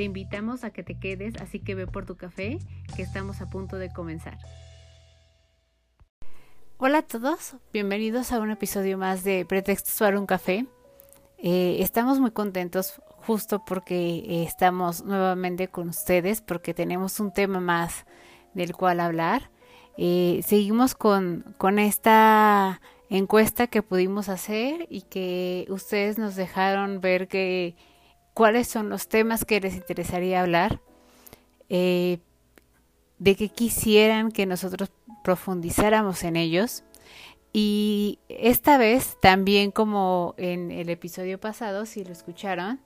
Te invitamos a que te quedes, así que ve por tu café, que estamos a punto de comenzar. Hola a todos, bienvenidos a un episodio más de Pretextos para un café. Eh, estamos muy contentos justo porque eh, estamos nuevamente con ustedes, porque tenemos un tema más del cual hablar. Eh, seguimos con, con esta encuesta que pudimos hacer y que ustedes nos dejaron ver que cuáles son los temas que les interesaría hablar, eh, de que quisieran que nosotros profundizáramos en ellos. Y esta vez, también como en el episodio pasado, si lo escucharon,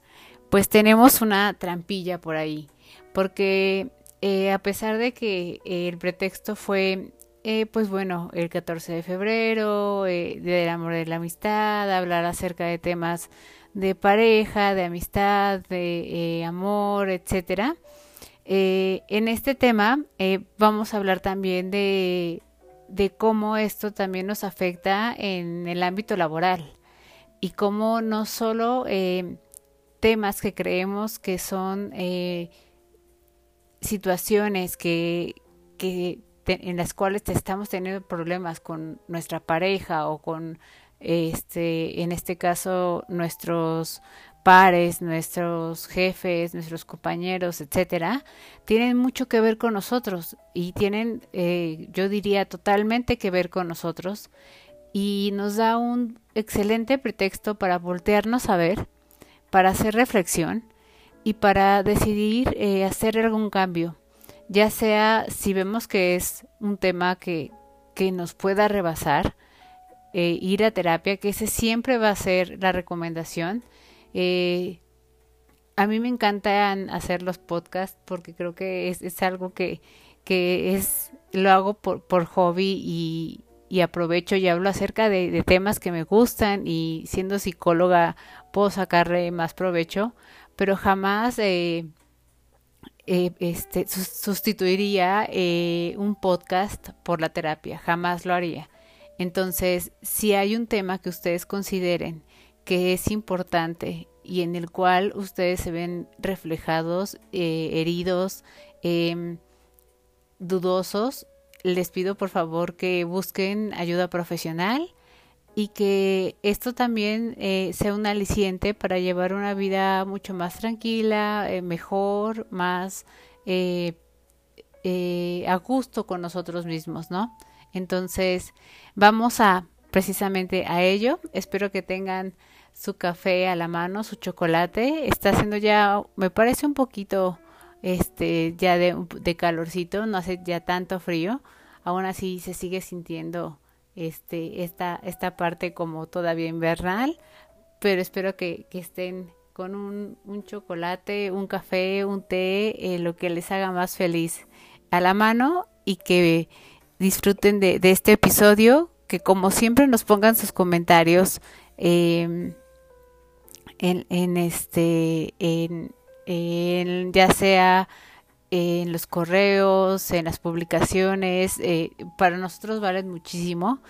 pues tenemos una trampilla por ahí, porque eh, a pesar de que el pretexto fue, eh, pues bueno, el 14 de febrero, del amor de la amistad, hablar acerca de temas de pareja, de amistad, de eh, amor, etcétera. Eh, en este tema eh, vamos a hablar también de, de, cómo esto también nos afecta en el ámbito laboral y cómo no solo temas que creemos que son situaciones que, que en las cuales estamos teniendo problemas con nuestra pareja o con este, en este caso nuestros pares, nuestros jefes, nuestros compañeros, etcétera, tienen mucho que ver con nosotros y tienen, eh, yo diría, totalmente que ver con nosotros y nos da un excelente pretexto para voltearnos a ver, para hacer reflexión y para decidir eh, hacer algún cambio, ya sea si vemos que es un tema que, que nos pueda rebasar, eh, ir a terapia, que ese siempre va a ser la recomendación. Eh, a mí me encantan hacer los podcasts porque creo que es, es algo que, que, es lo hago por, por hobby y, y, aprovecho y hablo acerca de, temas que me gustan y siendo psicóloga puedo sacarle más provecho, pero jamás eh, eh, este, sustituiría eh, un podcast por la terapia, jamás lo haría. Entonces, si hay un tema que ustedes consideren que es importante y en el cual ustedes se ven reflejados, eh, heridos, eh, dudosos, les pido por favor que busquen ayuda profesional y que esto también eh, sea un aliciente para llevar una vida mucho más tranquila, eh, mejor, más a gusto con nosotros mismos, ¿no? Entonces, vamos a precisamente a ello. Espero que tengan su café a la mano, su chocolate. Está haciendo ya, me parece un poquito, este, ya de, calorcito, no hace ya tanto frío. Aún así se sigue sintiendo este, esta, esta parte como todavía invernal, pero espero que, que estén con un, un, chocolate, un café, un té, eh, lo que les haga más feliz a la mano y que disfruten de, este episodio, que como siempre nos pongan sus comentarios eh, en, este, en, ya sea en los correos, en las publicaciones, eh, para nosotros valen muchísimo.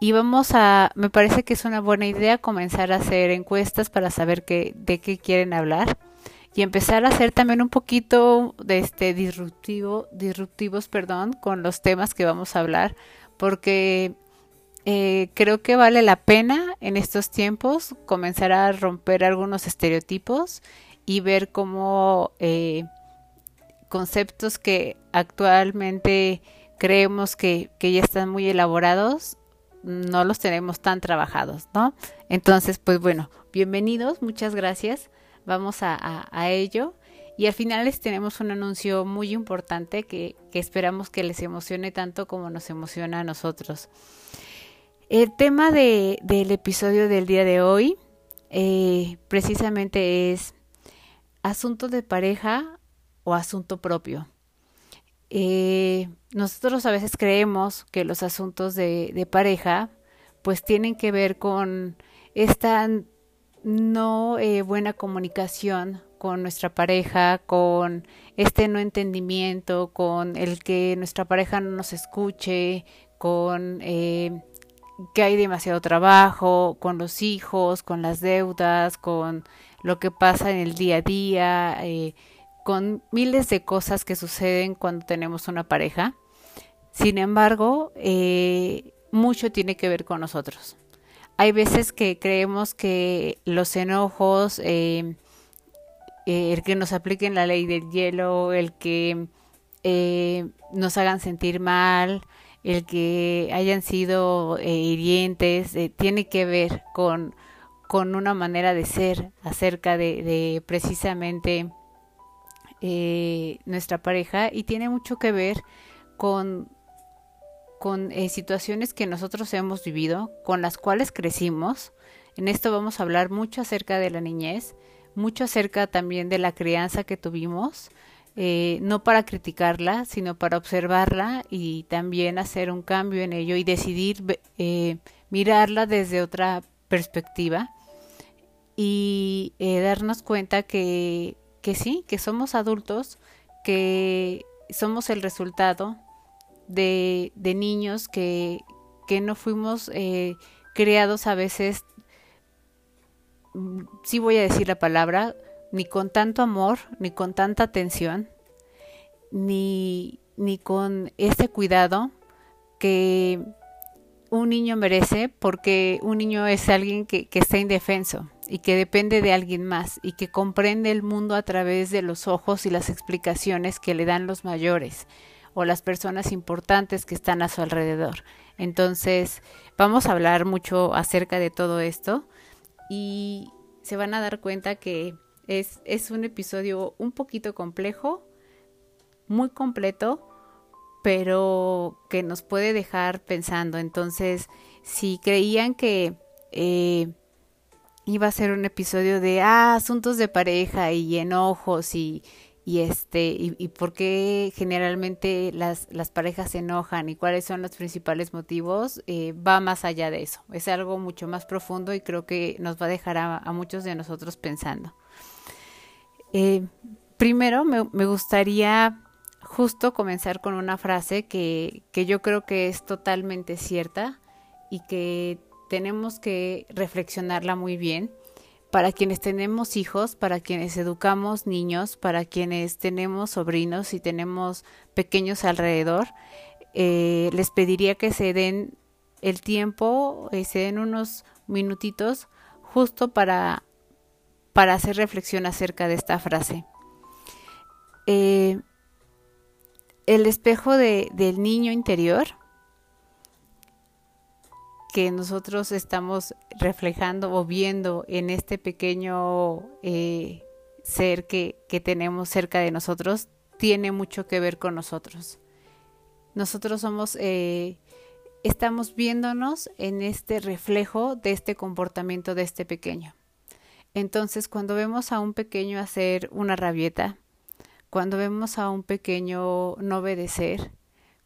Y vamos a, me parece que es una buena idea comenzar a hacer encuestas para saber qué, de qué quieren hablar y empezar a hacer también un poquito de este disruptivo, disruptivos, perdón, con los temas que vamos a hablar, porque eh, creo que vale la pena en estos tiempos comenzar a romper algunos estereotipos y ver cómo eh, conceptos que actualmente creemos que, que ya están muy elaborados no los tenemos tan trabajados, ¿no? Entonces, pues bueno, bienvenidos, muchas gracias vamos a, ello. Y al final les tenemos un anuncio muy importante que, esperamos que les emocione tanto como nos emociona a nosotros. El tema de, del episodio del día de hoy eh, precisamente es asunto de pareja o asunto propio. eh, nosotros a veces creemos que los asuntos de, de pareja pues tienen que ver con esta no eh, buena comunicación con nuestra pareja, con este no entendimiento, con el que nuestra pareja no nos escuche, con eh, que hay demasiado trabajo, con los hijos, con las deudas, con lo que pasa en el día a día, eh, con miles de cosas que suceden cuando tenemos una pareja. Sin embargo, mucho tiene que ver con nosotros hay veces que creemos que los enojos, eh, eh, el que nos apliquen la ley del hielo, el que eh, nos hagan sentir mal, el que hayan sido hirientes, tiene que ver con, con una manera de ser acerca de, de precisamente nuestra pareja y tiene mucho que ver con con eh, situaciones que nosotros hemos vivido, con las cuales crecimos. En esto vamos a hablar mucho acerca de la niñez, mucho acerca también de la crianza que tuvimos, eh, no para criticarla, sino para observarla y también hacer un cambio en ello y decidir eh, mirarla desde otra perspectiva y darnos cuenta que, que sí, que somos adultos, que somos el resultado de, de niños que, que, no fuimos eh, creados a veces, mm, sí voy a decir la palabra, ni con tanto amor, ni con tanta atención, ni, ni con ese cuidado que un niño merece porque un niño es alguien que, que, está indefenso y que depende de alguien más y que comprende el mundo a través de los ojos y las explicaciones que le dan los mayores o las personas importantes que están a su alrededor. Entonces, vamos a hablar mucho acerca de todo esto y se van a dar cuenta que es, es un episodio un poquito complejo, muy completo, pero que nos puede dejar pensando. Entonces, si creían que eh, iba a ser un episodio de ah, asuntos de pareja y enojos y, y este y, por qué generalmente las, las parejas se enojan y cuáles son los principales motivos eh, va más allá de eso. Es algo mucho más profundo y creo que nos va a dejar a, a muchos de nosotros pensando. Eh, primero me, me, gustaría justo comenzar con una frase que, que yo creo que es totalmente cierta y que tenemos que reflexionarla muy bien para quienes tenemos hijos, para quienes educamos niños, para quienes tenemos sobrinos y tenemos pequeños alrededor, eh, les pediría que se den el tiempo, eh, se den unos minutitos justo para, para hacer reflexión acerca de esta frase. Eh, el espejo de, del niño interior que nosotros estamos reflejando o viendo en este pequeño eh, ser que, que tenemos cerca de nosotros tiene mucho que ver con nosotros. Nosotros somos, eh, estamos viéndonos en este reflejo de este comportamiento de este pequeño. Entonces, cuando vemos a un pequeño hacer una rabieta, cuando vemos a un pequeño no obedecer,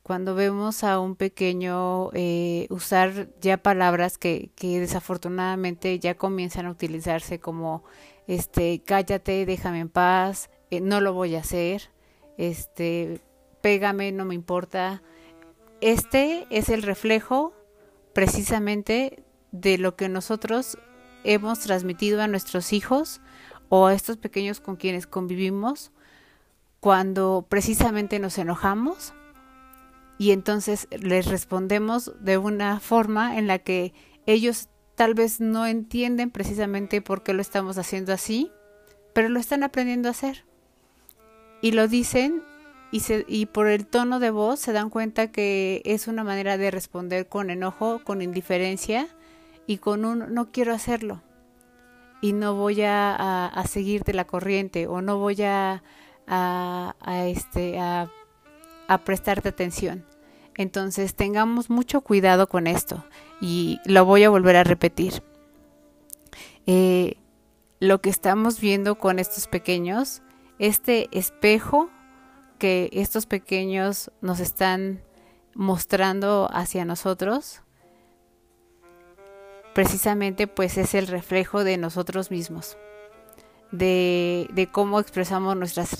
cuando vemos a un pequeño eh, usar ya palabras que, desafortunadamente ya comienzan a utilizarse como este cállate, déjame en paz, eh, no lo voy a hacer, este pégame, no me importa. Este es el reflejo precisamente de lo que nosotros hemos transmitido a nuestros hijos o a estos pequeños con quienes convivimos cuando precisamente nos enojamos y entonces les respondemos de una forma en la que ellos tal vez no entienden precisamente por qué lo estamos haciendo así, pero lo están aprendiendo a hacer. Y lo dicen y, se, y por el tono de voz se dan cuenta que es una manera de responder con enojo, con indiferencia y con un no quiero hacerlo y no voy a, a, a seguirte la corriente o no voy a, a, a este, a a prestarte atención. Entonces tengamos mucho cuidado con esto y lo voy a volver a repetir. Eh, lo que estamos viendo con estos pequeños, este espejo que estos pequeños nos están mostrando hacia nosotros, precisamente pues es el reflejo de nosotros mismos, de, cómo expresamos nuestras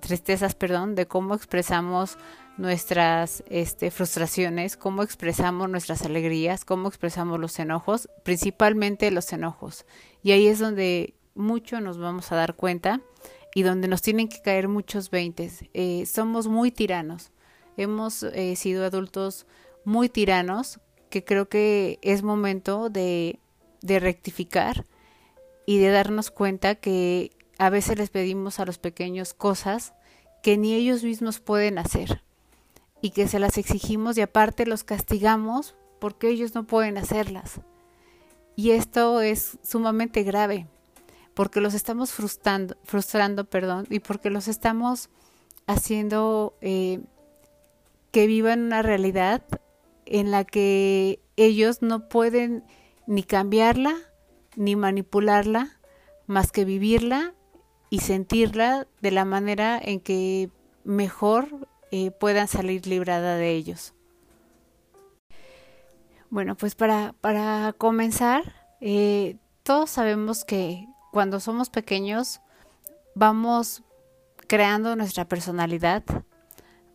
tristezas, perdón, de cómo expresamos nuestras este, frustraciones, cómo expresamos nuestras alegrías, cómo expresamos los enojos, principalmente los enojos. Y ahí es donde mucho nos vamos a dar cuenta y donde nos tienen que caer muchos veintes. Eh, somos muy tiranos, hemos eh, sido adultos muy tiranos que creo que es momento de rectificar y de darnos cuenta que a veces les pedimos a los pequeños cosas que ni ellos mismos pueden hacer y que se las exigimos y aparte los castigamos porque ellos no pueden hacerlas. Y esto es sumamente grave porque los estamos frustrando, frustrando perdón, y porque los estamos haciendo eh, que vivan una realidad en la que ellos no pueden ni cambiarla ni manipularla, más que vivirla y sentirla de la manera en que mejor eh, puedan salir librada de ellos. Bueno, pues para, para comenzar, eh, todos sabemos que cuando somos pequeños vamos creando nuestra personalidad,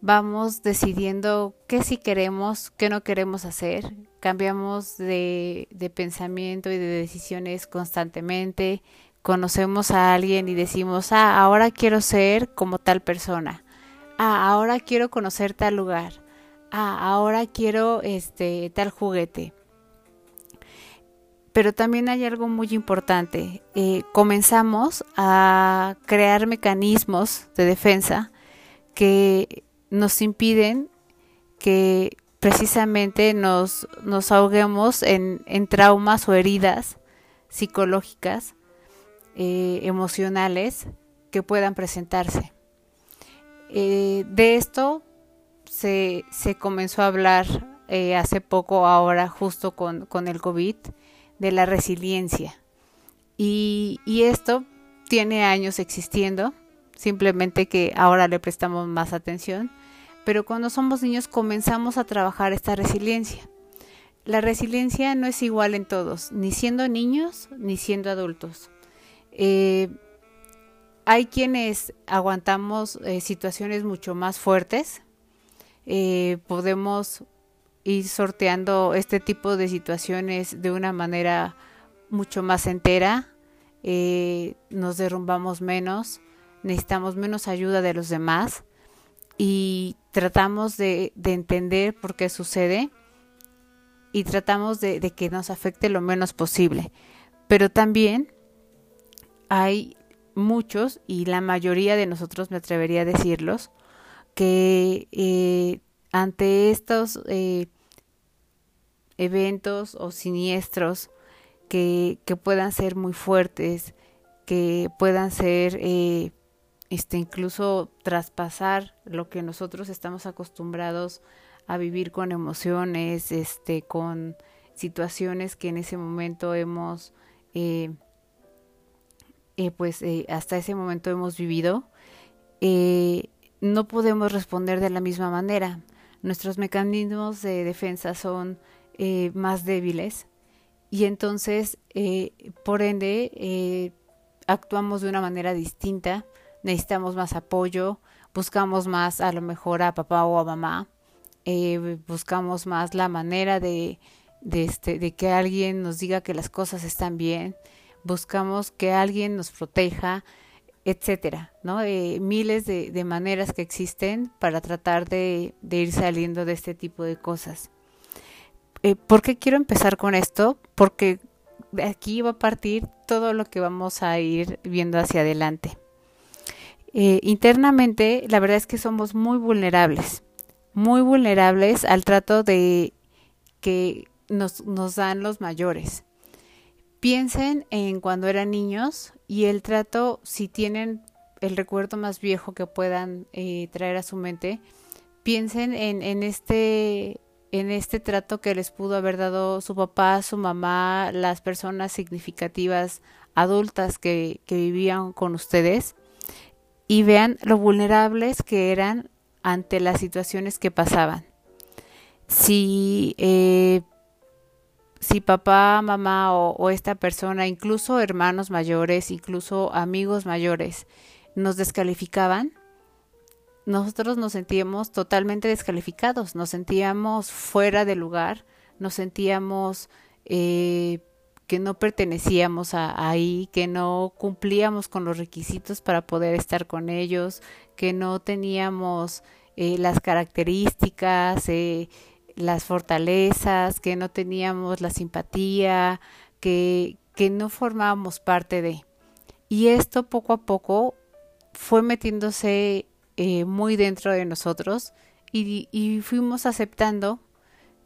vamos decidiendo qué sí queremos, qué no queremos hacer, cambiamos de, de pensamiento y de decisiones constantemente, conocemos a alguien y decimos, ah, ahora quiero ser como tal persona ah, ahora quiero conocer tal lugar, ah, ahora quiero este tal juguete. Pero también hay algo muy importante. Eh, comenzamos a crear mecanismos de defensa que nos impiden que precisamente nos, nos ahoguemos en, en traumas o heridas psicológicas, eh, emocionales que puedan presentarse. Eh, de esto se, se, comenzó a hablar eh, hace poco, ahora justo con, con, el COVID, de la resiliencia. Y, y esto tiene años existiendo, simplemente que ahora le prestamos más atención, pero cuando somos niños comenzamos a trabajar esta resiliencia. La resiliencia no es igual en todos, ni siendo niños ni siendo adultos. Eh, hay quienes aguantamos eh, situaciones mucho más fuertes. Eh, podemos ir sorteando este tipo de situaciones de una manera mucho más entera. Nos derrumbamos menos, necesitamos menos ayuda de los demás y tratamos de, entender por qué sucede y tratamos de, que nos afecte lo menos posible. Pero también hay muchos, y la mayoría de nosotros me atrevería a decirlos, que eh, ante estos eh, eventos o siniestros que, que, puedan ser muy fuertes, que puedan ser eh, este, incluso traspasar lo que nosotros estamos acostumbrados a vivir con emociones, este, con situaciones que en ese momento hemos eh, eh, pues eh, hasta ese momento hemos vivido, eh, no podemos responder de la misma manera. Nuestros mecanismos de defensa son más débiles y entonces, por ende, actuamos de una manera distinta, necesitamos más apoyo, buscamos más a lo mejor a papá o a mamá, buscamos más la manera este, de que alguien nos diga que las cosas están bien, buscamos que alguien nos proteja, etcétera, ¿no? Eh, miles de, maneras que existen para tratar de, de, ir saliendo de este tipo de cosas. Eh, ¿Por qué quiero empezar con esto? Porque de aquí va a partir todo lo que vamos a ir viendo hacia adelante. Eh, internamente, la verdad es que somos muy vulnerables, muy vulnerables al trato de que nos, nos dan los mayores. Piensen en cuando eran niños y el trato, si tienen el recuerdo más viejo que puedan eh, traer a su mente, piensen en, en, este en este trato que les pudo haber dado su papá, su mamá, las personas significativas adultas que, que vivían con ustedes. Y vean lo vulnerables que eran ante las situaciones que pasaban. Si, eh, si papá, mamá o, o esta persona, incluso hermanos mayores, incluso amigos mayores, nos descalificaban, nosotros nos sentíamos totalmente descalificados, nos sentíamos fuera de lugar, nos sentíamos eh, que no pertenecíamos a, ahí, que no cumplíamos con los requisitos para poder estar con ellos, que no teníamos eh, las características, eh, las fortalezas, que no teníamos la simpatía, que, que no formábamos parte de. Y esto poco a poco fue metiéndose eh, muy dentro de nosotros y, y fuimos aceptando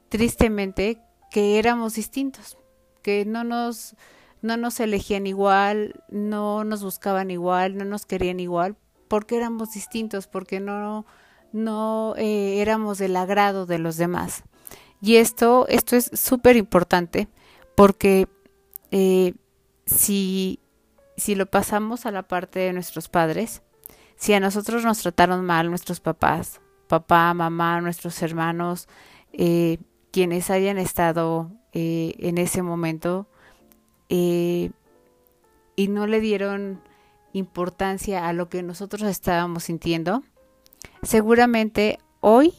tristemente que éramos distintos, que no nos, no nos elegían igual, no nos buscaban igual, no nos querían igual, porque éramos distintos, porque no, no eh, éramos del agrado de los demás. Y esto, esto es súper importante, porque eh, si, si lo pasamos a la parte de nuestros padres, si a nosotros nos trataron mal nuestros papás, papá, mamá, nuestros hermanos, eh, quienes hayan estado eh, en ese momento eh, y no le dieron importancia a lo que nosotros estábamos sintiendo, seguramente hoy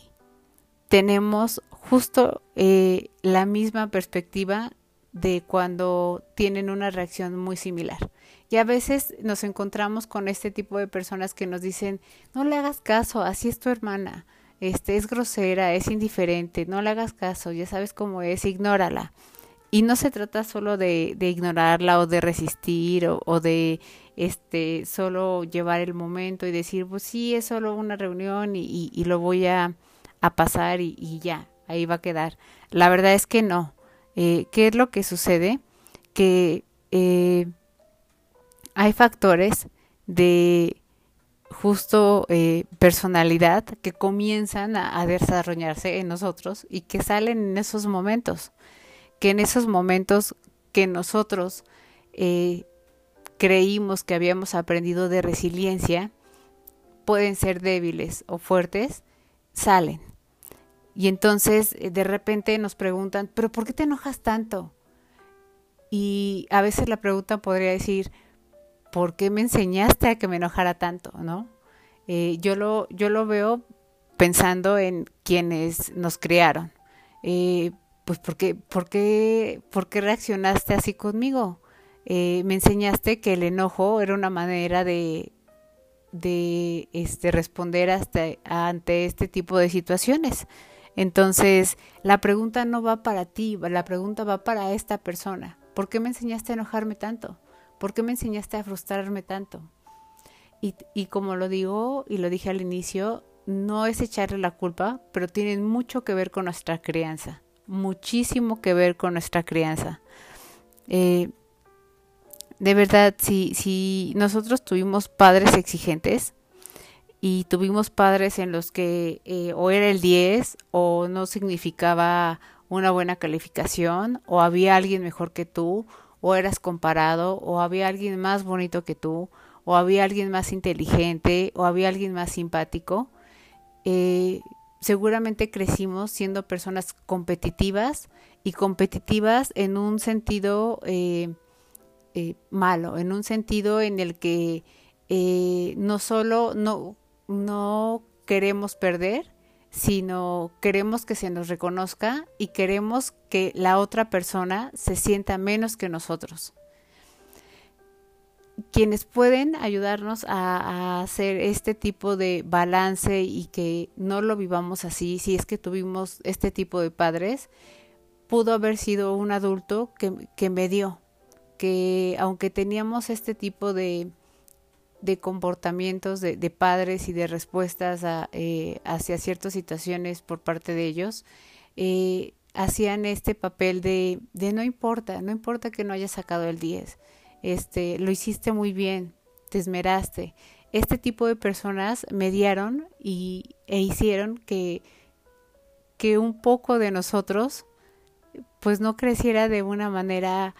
tenemos justo eh, la misma perspectiva de cuando tienen una reacción muy similar. Y a veces nos encontramos con este tipo de personas que nos dicen, no le hagas caso, así es tu hermana, este es grosera, es indiferente, no le hagas caso, ya sabes cómo es, ignórala. Y no se trata solo de, ignorarla o de resistir o, de este solo llevar el momento y decir, pues sí, es solo una reunión y, lo voy a, pasar y, y, ya, ahí va a quedar. La verdad es que no. Eh, ¿Qué es lo que sucede? Que eh, hay factores de justo eh, personalidad que comienzan a, desarrollarse en nosotros y que salen en esos momentos, que en esos momentos que nosotros eh, creímos que habíamos aprendido de resiliencia, pueden ser débiles o fuertes, salen. Y entonces eh, de repente nos preguntan, pero ¿por qué te enojas tanto? Y a veces la pregunta podría decir, ¿por qué me enseñaste a que me enojara tanto? ¿No? Eh, yo, lo, yo lo veo pensando en quienes nos criaron. Eh, pues ¿por qué, por, qué, ¿por qué reaccionaste así conmigo? Eh, me enseñaste que el enojo era una manera de, de este, responder hasta, ante este tipo de situaciones. Entonces, la pregunta no va para ti, la pregunta va para esta persona. ¿Por qué me enseñaste a enojarme tanto? ¿Por qué me enseñaste a frustrarme tanto? Y, y como lo digo y lo dije al inicio, no es echarle la culpa, pero tienen mucho que ver con nuestra crianza, muchísimo que ver con nuestra crianza. Eh, de verdad, si, si nosotros tuvimos padres exigentes y tuvimos padres en los que eh, o era el 10 o no significaba una buena calificación o había alguien mejor que tú o eras comparado, o había alguien más bonito que tú, o había alguien más inteligente, o había alguien más simpático. Eh, seguramente crecimos siendo personas competitivas y competitivas en un sentido eh, eh, malo, en un sentido en el que no solo no, no queremos perder, sino queremos que se nos reconozca y queremos que la otra persona se sienta menos que nosotros. Quienes pueden ayudarnos a, hacer este tipo de balance y que no lo vivamos así, si es que tuvimos este tipo de padres, pudo haber sido un adulto que, que me dio, que aunque teníamos este tipo de, de comportamientos de, padres y de respuestas a, eh, hacia ciertas situaciones por parte de ellos, eh, hacían este papel de, de, no importa, no importa que no hayas sacado el 10, este, lo hiciste muy bien, te esmeraste. Este tipo de personas mediaron y, e hicieron que, que un poco de nosotros pues no creciera de una manera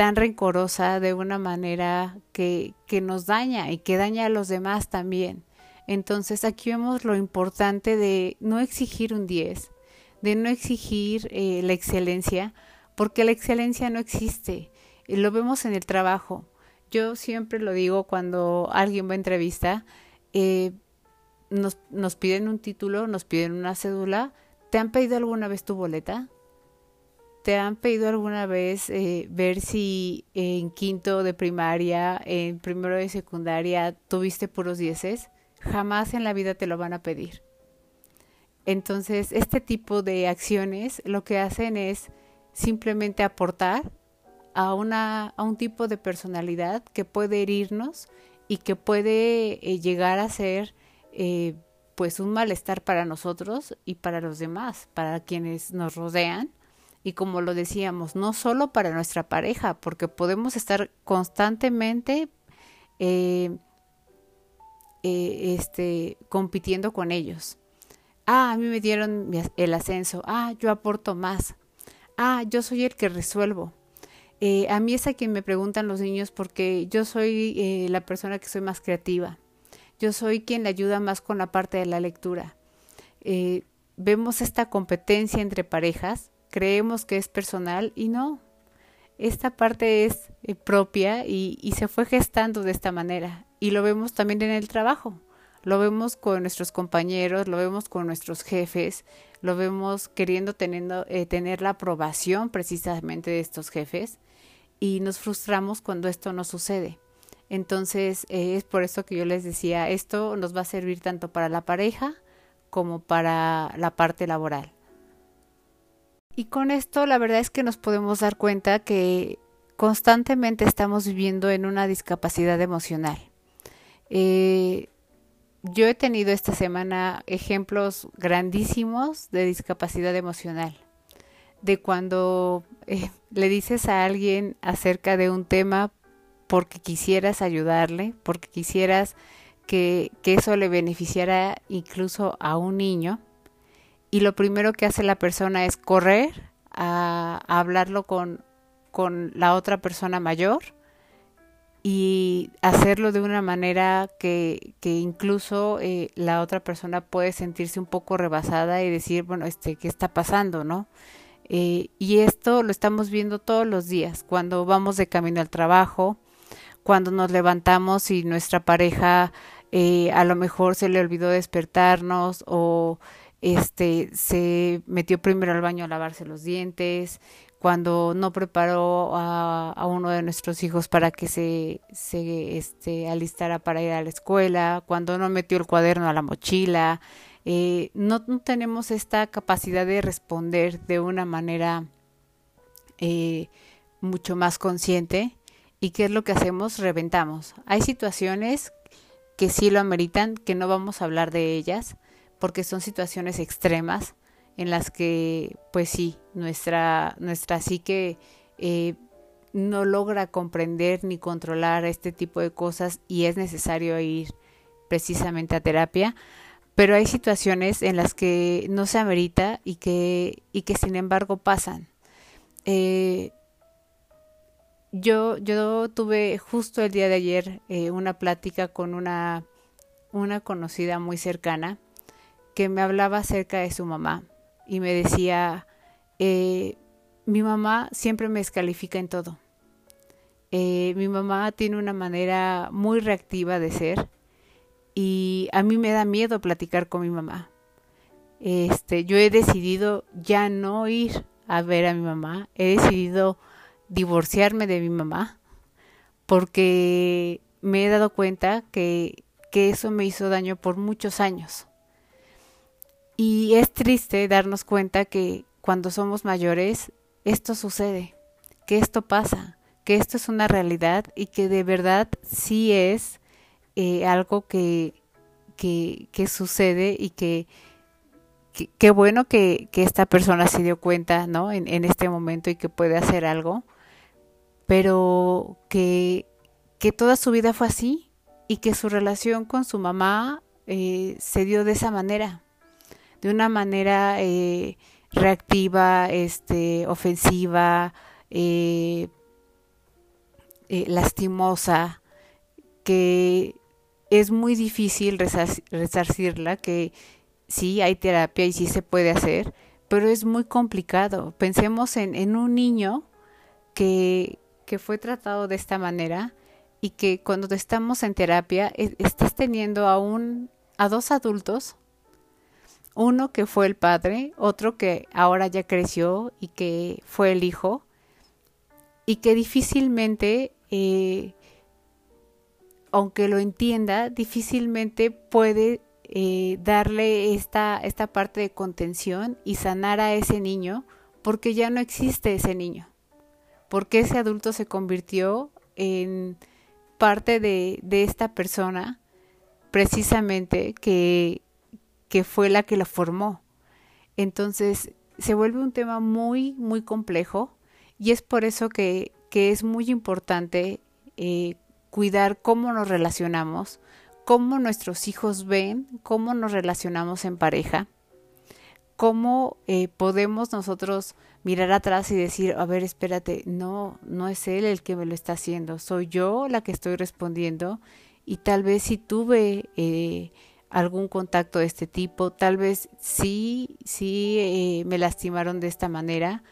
tan rencorosa de una manera que, que nos daña y que daña a los demás también. Entonces aquí vemos lo importante de no exigir un 10, de no exigir eh, la excelencia, porque la excelencia no existe. Y lo vemos en el trabajo. Yo siempre lo digo cuando alguien va a entrevista, eh, nos, nos piden un título, nos piden una cédula. ¿Te han pedido alguna vez tu boleta? ¿Te han pedido alguna vez eh, ver si en quinto de primaria, en primero de secundaria, tuviste puros dieces? Jamás en la vida te lo van a pedir. Entonces, este tipo de acciones lo que hacen es simplemente aportar a, una, a un tipo de personalidad que puede herirnos y que puede eh, llegar a ser eh, pues un malestar para nosotros y para los demás, para quienes nos rodean. Y como lo decíamos, no solo para nuestra pareja, porque podemos estar constantemente eh, este, compitiendo con ellos. Ah, a mí me dieron el ascenso. Ah, yo aporto más. Ah, yo soy el que resuelvo. Eh, a mí es a quien me preguntan los niños porque yo soy eh, la persona que soy más creativa. Yo soy quien le ayuda más con la parte de la lectura. Eh, vemos esta competencia entre parejas, creemos que es personal y no. Esta parte es propia y, y se fue gestando de esta manera. Y lo vemos también en el trabajo lo vemos con nuestros compañeros, lo vemos con nuestros jefes, lo vemos queriendo teniendo, eh, tener la aprobación precisamente de estos jefes y nos frustramos cuando esto no sucede. Entonces eh, es por eso que yo les decía, esto nos va a servir tanto para la pareja como para la parte laboral. Y con esto la verdad es que nos podemos dar cuenta que constantemente estamos viviendo en una discapacidad emocional. Eh, yo he tenido esta semana ejemplos grandísimos de discapacidad emocional, de cuando eh, le dices a alguien acerca de un tema porque quisieras ayudarle, porque quisieras que, que eso le beneficiara incluso a un niño, y lo primero que hace la persona es correr a, hablarlo con, con la otra persona mayor, y hacerlo de una manera que, que incluso eh, la otra persona puede sentirse un poco rebasada y decir, bueno, este, ¿qué está pasando, no? Eh, y esto lo estamos viendo todos los días, cuando vamos de camino al trabajo, cuando nos levantamos y nuestra pareja eh, a lo mejor se le olvidó despertarnos o este se metió primero al baño a lavarse los dientes, cuando no preparó a, uno de nuestros hijos para que se, este, alistara para ir a la escuela, cuando no metió el cuaderno a la mochila. Eh, no, tenemos esta capacidad de responder de una manera eh, mucho más consciente. ¿Y qué es lo que hacemos? Reventamos. Hay situaciones que sí lo ameritan, que no vamos a hablar de ellas, porque son situaciones extremas en las que, pues sí, nuestra, nuestra psique eh, no logra comprender ni controlar este tipo de cosas y es necesario ir precisamente a terapia. Pero hay situaciones en las que no se amerita y que, y que sin embargo pasan. Eh, yo, yo tuve justo el día de ayer eh, una plática con una, una conocida muy cercana que me hablaba acerca de su mamá y me decía, eh, mi mamá siempre me descalifica en todo. Eh, mi mamá tiene una manera muy reactiva de ser y a mí me da miedo platicar con mi mamá. Este, yo he decidido ya no ir a ver a mi mamá, he decidido divorciarme de mi mamá porque me he dado cuenta que, que eso me hizo daño por muchos años. Y es triste darnos cuenta que cuando somos mayores esto sucede, que esto pasa, que esto es una realidad y que de verdad sí es eh, algo que, que, que, sucede y que qué bueno que, que, esta persona se dio cuenta ¿no? En, este momento y que puede hacer algo, pero que, que toda su vida fue así y que su relación con su mamá eh, se dio de esa manera de una manera eh, reactiva, este, ofensiva, eh, eh, lastimosa, que es muy difícil resarcirla, que sí hay terapia y sí se puede hacer, pero es muy complicado. Pensemos en, un niño que, que fue tratado de esta manera y que cuando estamos en terapia e, estás teniendo a un a dos adultos uno que fue el padre, otro que ahora ya creció y que fue el hijo, y que difícilmente, eh, aunque lo entienda, difícilmente puede eh, darle esta, esta parte de contención y sanar a ese niño, porque ya no existe ese niño, porque ese adulto se convirtió en parte de, de esta persona precisamente que que fue la que la formó. Entonces, se vuelve un tema muy, muy complejo y es por eso que, que es muy importante eh, cuidar cómo nos relacionamos, cómo nuestros hijos ven, cómo nos relacionamos en pareja, cómo eh, podemos nosotros mirar atrás y decir, a ver, espérate, no, no es él el que me lo está haciendo, soy yo la que estoy respondiendo y tal vez si tuve eh, algún contacto de este tipo, tal vez sí, sí eh, me lastimaron de esta manera.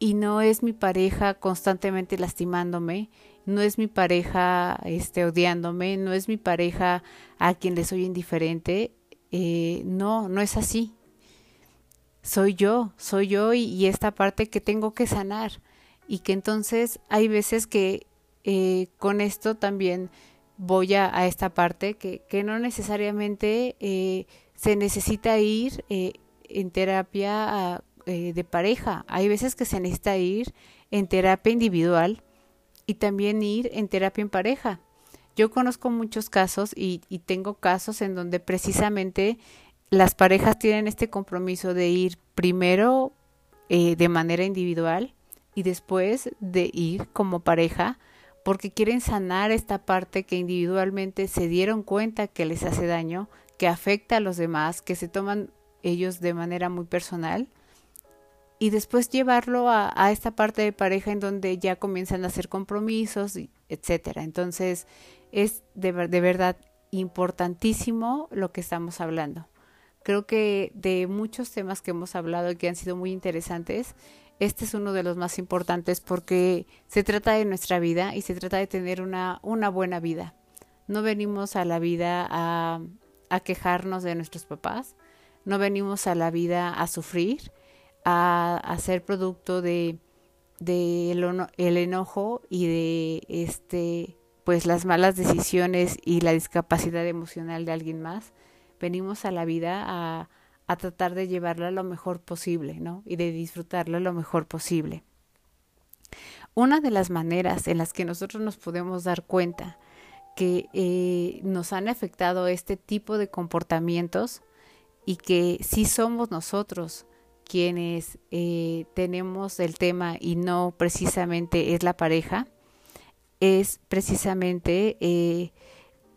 Y no es mi pareja constantemente lastimándome, no es mi pareja este, odiándome, no es mi pareja a quien le soy indiferente, eh, no, no es así. Soy yo, soy yo y, esta parte que tengo que sanar. Y que entonces hay veces que eh, con esto también voy a, esta parte que, que no necesariamente eh, se necesita ir eh, en terapia eh, de pareja. Hay veces que se necesita ir en terapia individual y también ir en terapia en pareja. Yo conozco muchos casos y, y tengo casos en donde precisamente las parejas tienen este compromiso de ir primero de manera individual y después de ir como pareja porque quieren sanar esta parte que individualmente se dieron cuenta que les hace daño, que afecta a los demás, que se toman ellos de manera muy personal y después llevarlo a, esta parte de pareja en donde ya comienzan a hacer compromisos, etcétera. Entonces es de, de verdad importantísimo lo que estamos hablando. Creo que de muchos temas que hemos hablado y que han sido muy interesantes, este es uno de los más importantes porque se trata de nuestra vida y se trata de tener una, una buena vida. No venimos a la vida a, quejarnos de nuestros papás, no venimos a la vida a sufrir, a, a ser producto de, de el, el enojo y de este pues las malas decisiones y la discapacidad emocional de alguien más. Venimos a la vida a a tratar de llevarla lo mejor posible, ¿no? Y de disfrutarla lo mejor posible. Una de las maneras en las que nosotros nos podemos dar cuenta que eh, nos han afectado este tipo de comportamientos y que sí somos nosotros quienes eh, tenemos el tema y no precisamente es la pareja, es precisamente eh,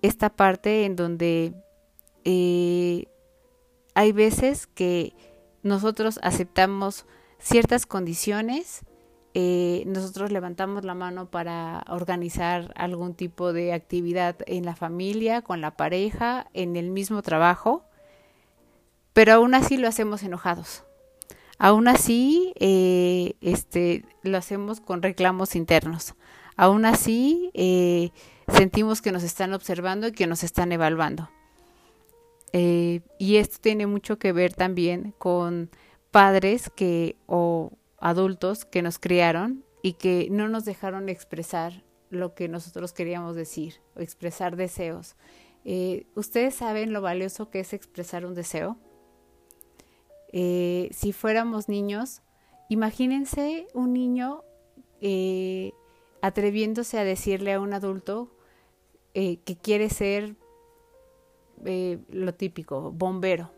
esta parte en donde hay veces que nosotros aceptamos ciertas condiciones, eh, nosotros levantamos la mano para organizar algún tipo de actividad en la familia, con la pareja, en el mismo trabajo, pero aún así lo hacemos enojados. Aún así, eh, este, lo hacemos con reclamos internos. Aún así, eh, sentimos que nos están observando y que nos están evaluando. Eh, y esto tiene mucho que ver también con padres que o adultos que nos criaron y que no nos dejaron expresar lo que nosotros queríamos decir o expresar deseos. Eh, ¿Ustedes saben lo valioso que es expresar un deseo? Eh, si fuéramos niños, imagínense un niño atreviéndose a decirle a un adulto que quiere ser eh, lo típico, bombero.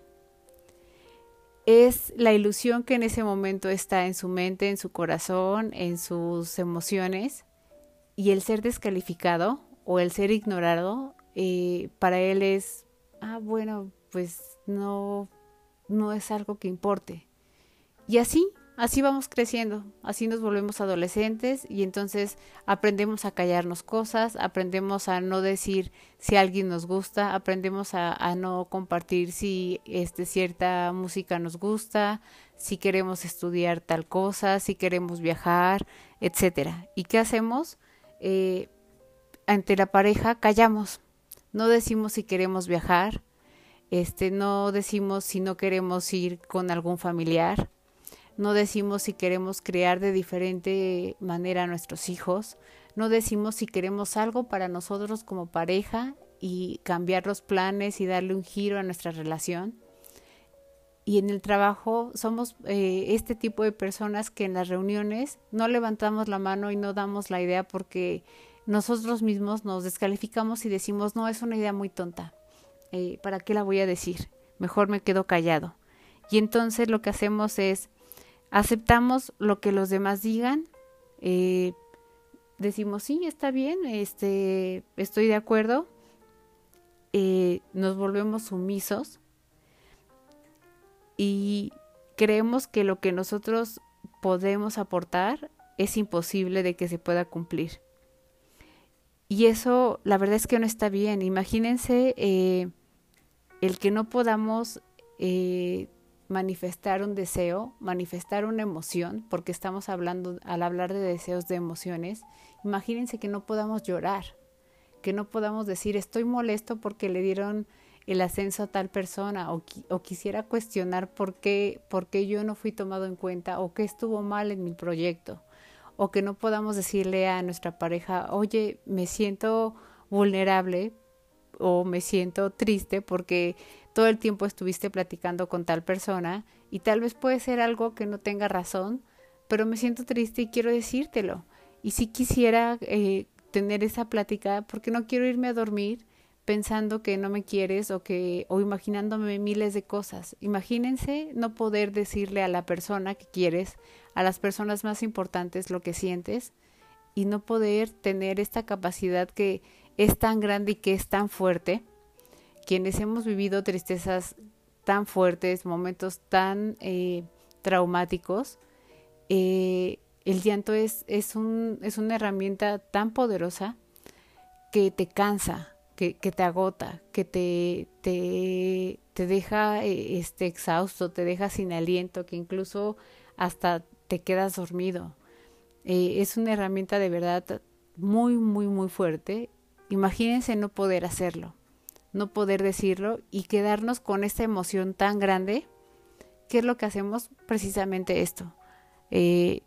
Es la ilusión que en ese momento está en su mente, en su corazón, en sus emociones, y el ser descalificado o el ser ignorado, eh, para él es, ah, bueno, pues no, no es algo que importe. Y así, así vamos creciendo, así nos volvemos adolescentes y entonces aprendemos a callarnos cosas, aprendemos a no decir si alguien nos gusta, aprendemos a, no compartir si este, cierta música nos gusta, si queremos estudiar tal cosa, si queremos viajar, etcétera. ¿Y qué hacemos? Eh, ante la pareja callamos, no decimos si queremos viajar, este, no decimos si no queremos ir con algún familiar, no decimos si queremos crear de diferente manera a nuestros hijos, no decimos si queremos algo para nosotros como pareja y cambiar los planes y darle un giro a nuestra relación. Y en el trabajo somos eh, este tipo de personas que en las reuniones no levantamos la mano y no damos la idea porque nosotros mismos nos descalificamos y decimos, no, es una idea muy tonta. Eh, ¿Para qué la voy a decir? Mejor me quedo callado. Y entonces lo que hacemos es, aceptamos lo que los demás digan, eh, decimos, sí, está bien, este, estoy de acuerdo, eh, nos volvemos sumisos y creemos que lo que nosotros podemos aportar es imposible de que se pueda cumplir. Y eso, la verdad es que no está bien. Imagínense eh, el que no podamos manifestar un deseo, manifestar una emoción, porque estamos hablando, al hablar de deseos de emociones, imagínense que no podamos llorar, que no podamos decir estoy molesto porque le dieron el ascenso a tal persona o, quisiera cuestionar por qué, por qué yo no fui tomado en cuenta o qué estuvo mal en mi proyecto o que no podamos decirle a nuestra pareja, oye, me siento vulnerable o me siento triste porque todo el tiempo estuviste platicando con tal persona y tal vez puede ser algo que no tenga razón, pero me siento triste y quiero decírtelo. Y si quisiera eh, tener esa plática porque no quiero irme a dormir pensando que no me quieres o que o imaginándome miles de cosas. Imagínense no poder decirle a la persona que quieres, a las personas más importantes lo que sientes y no poder tener esta capacidad que es tan grande y que es tan fuerte. Quienes hemos vivido tristezas tan fuertes, momentos tan eh, traumáticos, eh, el llanto es, es, un, es una herramienta tan poderosa que te cansa, que, te agota, que te, te, te deja eh, este, exhausto, te deja sin aliento, que incluso hasta te quedas dormido. Eh, es una herramienta de verdad muy, muy, muy fuerte. Imagínense no poder hacerlo, no poder decirlo y quedarnos con esta emoción tan grande. ¿Qué es lo que hacemos? Precisamente esto. Eh,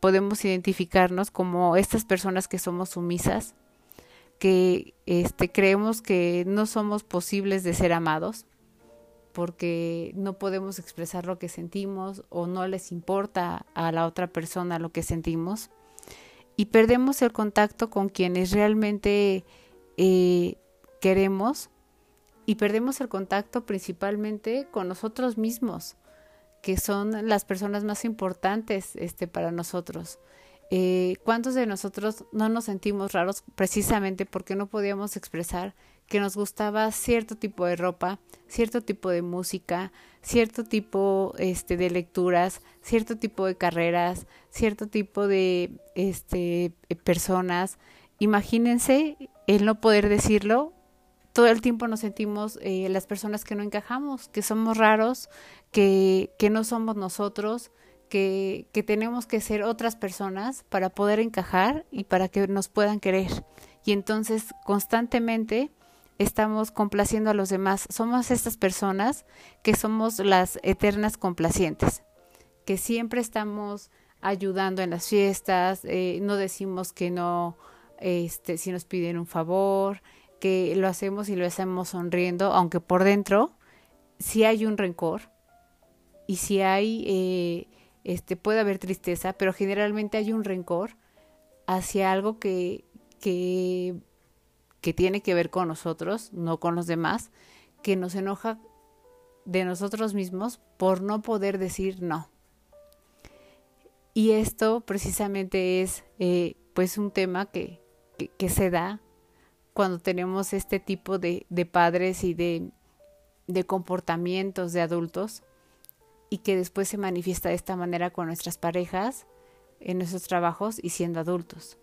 podemos identificarnos como estas personas que somos sumisas, que este, creemos que no somos posibles de ser amados porque no podemos expresar lo que sentimos o no les importa a la otra persona lo que sentimos y perdemos el contacto con quienes realmente eh, queremos y perdemos el contacto principalmente con nosotros mismos que son las personas más importantes este, para nosotros. Eh, ¿Cuántos de nosotros no nos sentimos raros precisamente porque no podíamos expresar que nos gustaba cierto tipo de ropa, cierto tipo de música, cierto tipo este, de lecturas, cierto tipo de carreras, cierto tipo de este, personas? Imagínense el no poder decirlo. Todo el tiempo nos sentimos eh, las personas que no encajamos, que somos raros, que, que no somos nosotros, que, que tenemos que ser otras personas para poder encajar y para que nos puedan querer. Y entonces constantemente estamos complaciendo a los demás. Somos estas personas que somos las eternas complacientes, que siempre estamos ayudando en las fiestas, eh, no decimos que no, este, si nos piden un favor, que lo hacemos y lo hacemos sonriendo, aunque por dentro sí hay un rencor y si hay eh, este, puede haber tristeza, pero generalmente hay un rencor hacia algo que, que, que tiene que ver con nosotros, no con los demás, que nos enoja de nosotros mismos por no poder decir no. Y esto precisamente es eh, pues un tema que, que, se da cuando tenemos este tipo de, de padres y de, de comportamientos de adultos y que después se manifiesta de esta manera con nuestras parejas, en nuestros trabajos y siendo adultos.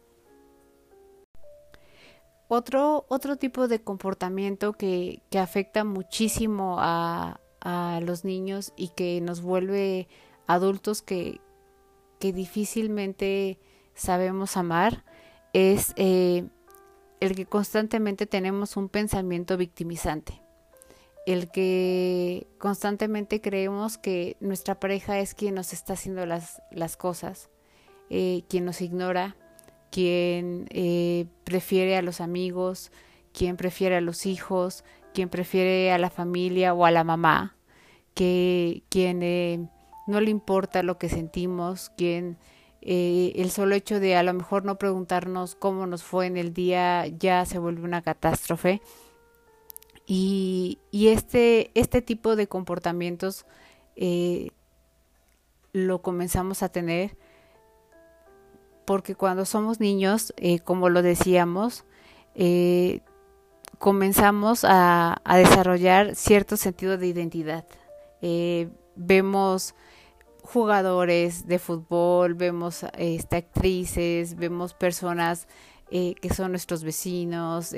Otro, otro tipo de comportamiento que, que afecta muchísimo a, a, los niños y que nos vuelve adultos que, que difícilmente sabemos amar es eh, el que constantemente tenemos un pensamiento victimizante, el que constantemente creemos que nuestra pareja es quien nos está haciendo las, las cosas, eh, quien nos ignora, quien eh, prefiere a los amigos, quien prefiere a los hijos, quien prefiere a la familia o a la mamá, que quien eh, no le importa lo que sentimos, quien eh, el solo hecho de a lo mejor no preguntarnos cómo nos fue en el día ya se vuelve una catástrofe. Y, este, este tipo de comportamientos lo comenzamos a tener porque cuando somos niños, eh, como lo decíamos, eh, comenzamos a, desarrollar cierto sentido de identidad. Eh, vemos jugadores de fútbol, vemos este, actrices, vemos personas que son nuestros vecinos,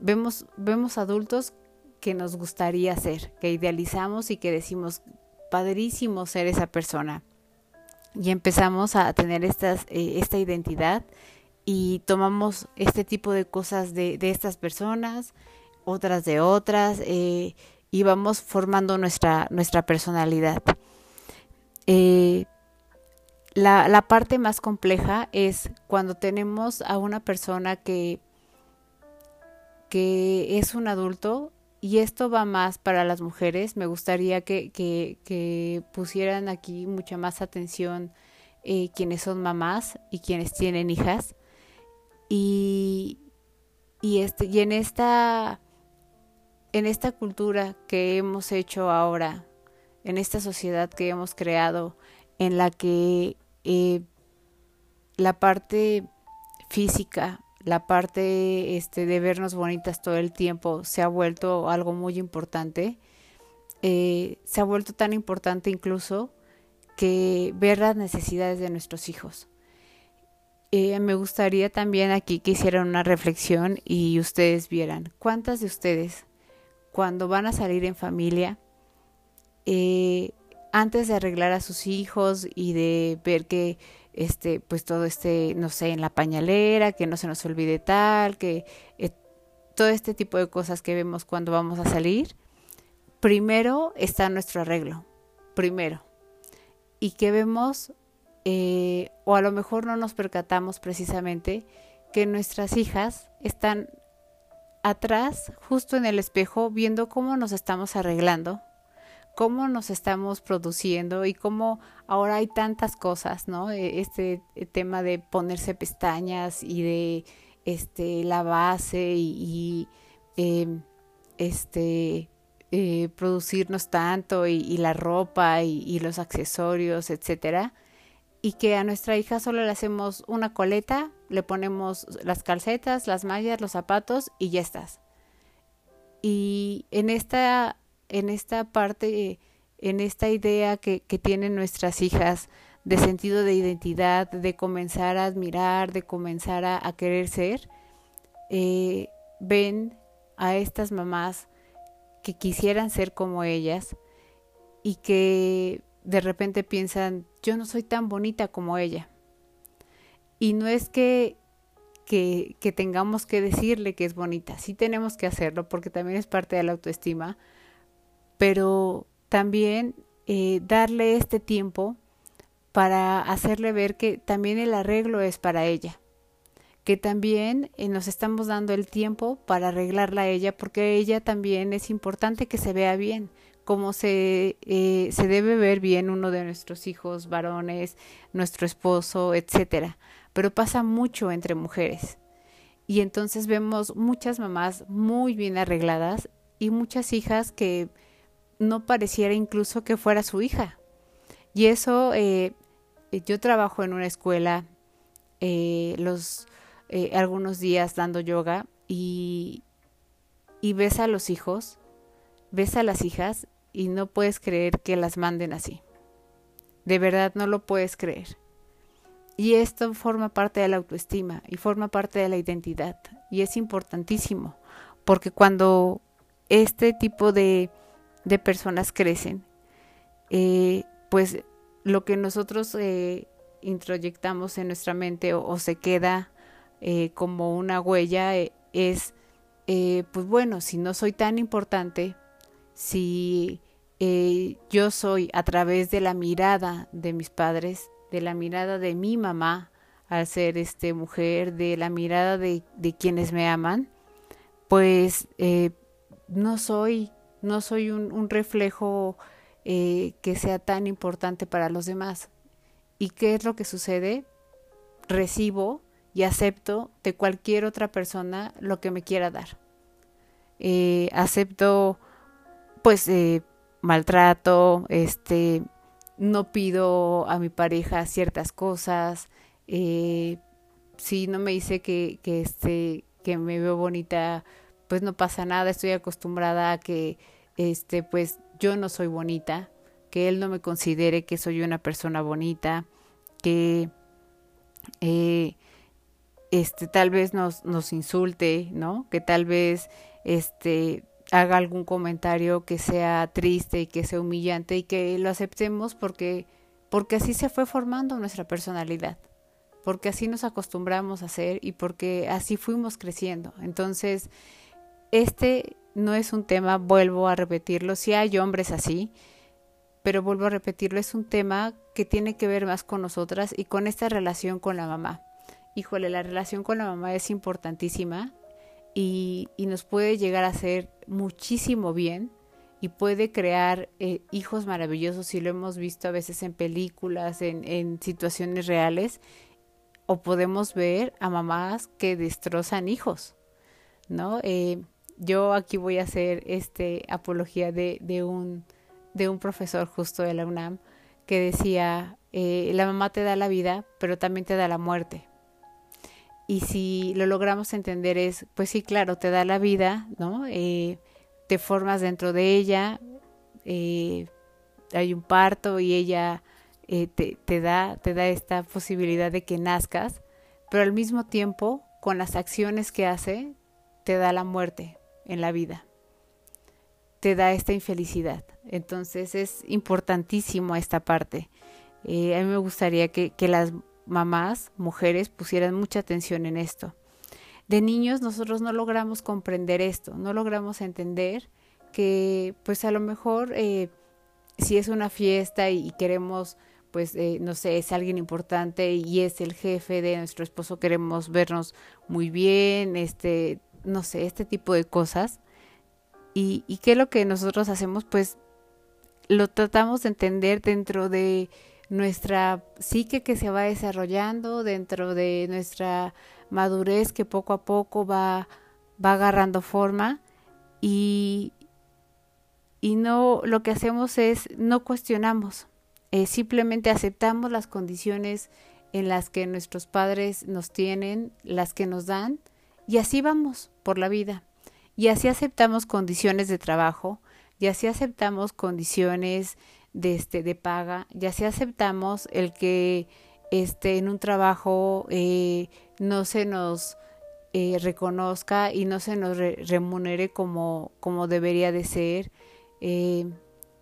vemos, vemos adultos que nos gustaría ser, que idealizamos y que decimos, padrísimo ser esa persona y empezamos a tener estas, eh, esta identidad y tomamos este tipo de cosas de, de estas personas, otras de otras, eh, y vamos formando nuestra, nuestra personalidad. Eh, la, parte más compleja es cuando tenemos a una persona que, que es un adulto y esto va más para las mujeres. Me gustaría que, que, pusieran aquí mucha más atención eh, quienes son mamás y quienes tienen hijas. Y, y, este, y en esta en esta cultura que hemos hecho ahora, en esta sociedad que hemos creado, en la que eh, la parte física la parte este, de vernos bonitas todo el tiempo se ha vuelto algo muy importante. Eh, se ha vuelto tan importante incluso que ver las necesidades de nuestros hijos. Eh, me gustaría también aquí que hicieran una reflexión y ustedes vieran cuántas de ustedes cuando van a salir en familia, eh, antes de arreglar a sus hijos y de ver que este, pues todo este, no sé, en la pañalera, que no se nos olvide tal, que eh, todo este tipo de cosas que vemos cuando vamos a salir, primero está nuestro arreglo, primero. Y que vemos, eh, o a lo mejor no nos percatamos precisamente, que nuestras hijas están atrás, justo en el espejo, viendo cómo nos estamos arreglando cómo nos estamos produciendo y cómo ahora hay tantas cosas, ¿no? E, este e, tema de ponerse pestañas y de este la base y, em, este eh, producirnos tanto y, la ropa y, y, los accesorios, etcétera, y que a nuestra hija solo le hacemos una coleta, le ponemos las calcetas, las mallas, los zapatos y ya estás. Y en esta en esta parte, en esta idea que, que tienen nuestras hijas de sentido de identidad, de comenzar a admirar, de comenzar a, querer ser, eh, ven a estas mamás que quisieran ser como ellas y que de repente piensan, yo no soy tan bonita como ella. Y no es que, que, que, tengamos que decirle que es bonita, sí tenemos que hacerlo porque también es parte de la autoestima, pero también eh, darle este tiempo para hacerle ver que también el arreglo es para ella, que también eh, nos estamos dando el tiempo para arreglarla a ella, porque ella también es importante que se vea bien, como se, eh, se debe ver bien uno de nuestros hijos varones, nuestro esposo, etcétera. Pero pasa mucho entre mujeres. Y entonces vemos muchas mamás muy bien arregladas y muchas hijas que no pareciera incluso que fuera su hija. Y eso, eh, yo trabajo en una escuela eh, los eh, algunos días dando yoga y, y ves a los hijos, ves a las hijas y no puedes creer que las manden así. De verdad no lo puedes creer. Y esto forma parte de la autoestima y forma parte de la identidad. Y es importantísimo, porque cuando este tipo de, de personas crecen, eh, pues lo que nosotros eh, introyectamos en nuestra mente o, se queda eh, como una huella es, pues bueno, si no soy tan importante, si yo soy a través de la mirada de mis padres, de la mirada de mi mamá al ser este mujer, de la mirada de, de quienes me aman, pues no soy, no soy un, reflejo eh, que sea tan importante para los demás. ¿Y qué es lo que sucede? Recibo y acepto de cualquier otra persona lo que me quiera dar. Eh, acepto pues eh, maltrato, este, no pido a mi pareja ciertas cosas, si no me dice que, que, este, que me veo bonita, pues no pasa nada, estoy acostumbrada a que este, pues yo no soy bonita, que él no me considere que soy una persona bonita, que eh, este tal vez nos, nos insulte, ¿no? Que tal vez este haga algún comentario que sea triste y que sea humillante y que lo aceptemos porque porque así se fue formando nuestra personalidad, porque así nos acostumbramos a ser y porque así fuimos creciendo. Entonces, este no es un tema, vuelvo a repetirlo, si hay hombres así, pero vuelvo a repetirlo, es un tema que tiene que ver más con nosotras y con esta relación con la mamá. Híjole, la relación con la mamá es importantísima y, nos puede llegar a hacer muchísimo bien y puede crear eh, hijos maravillosos si lo hemos visto a veces en películas, en, en situaciones reales, o podemos ver a mamás que destrozan hijos, ¿no? Eh, yo aquí voy a hacer este apología de, un, de un profesor justo de la UNAM que decía, eh, la mamá te da la vida, pero también te da la muerte. Y si lo logramos entender es, pues sí, claro, te da la vida, ¿no? Eh, te formas dentro de ella, eh, hay un parto y ella te, da, te da esta posibilidad de que nazcas, pero al mismo tiempo, con las acciones que hace, te da la muerte, en la vida. Te da esta infelicidad. Entonces es importantísimo esta parte. Eh, a mí me gustaría que, que las mamás, mujeres, pusieran mucha atención en esto. De niños nosotros no logramos comprender esto, no logramos entender que pues a lo mejor eh, si es una fiesta y, queremos pues eh, no sé, es alguien importante y es el jefe de nuestro esposo, queremos vernos muy bien, este, no sé, este tipo de cosas. ¿Y, qué es lo que nosotros hacemos? Pues lo tratamos de entender dentro de nuestra psique que se va desarrollando, dentro de nuestra madurez que poco a poco va, va agarrando forma y, y no lo que hacemos es no cuestionamos, eh, simplemente aceptamos las condiciones en las que nuestros padres nos tienen, las que nos dan, y así vamos por la vida. Y así aceptamos condiciones de trabajo, y así aceptamos condiciones de este de paga, y así aceptamos el que este en un trabajo eh, no se nos eh, reconozca y no se nos remunere como, como debería de ser. Eh,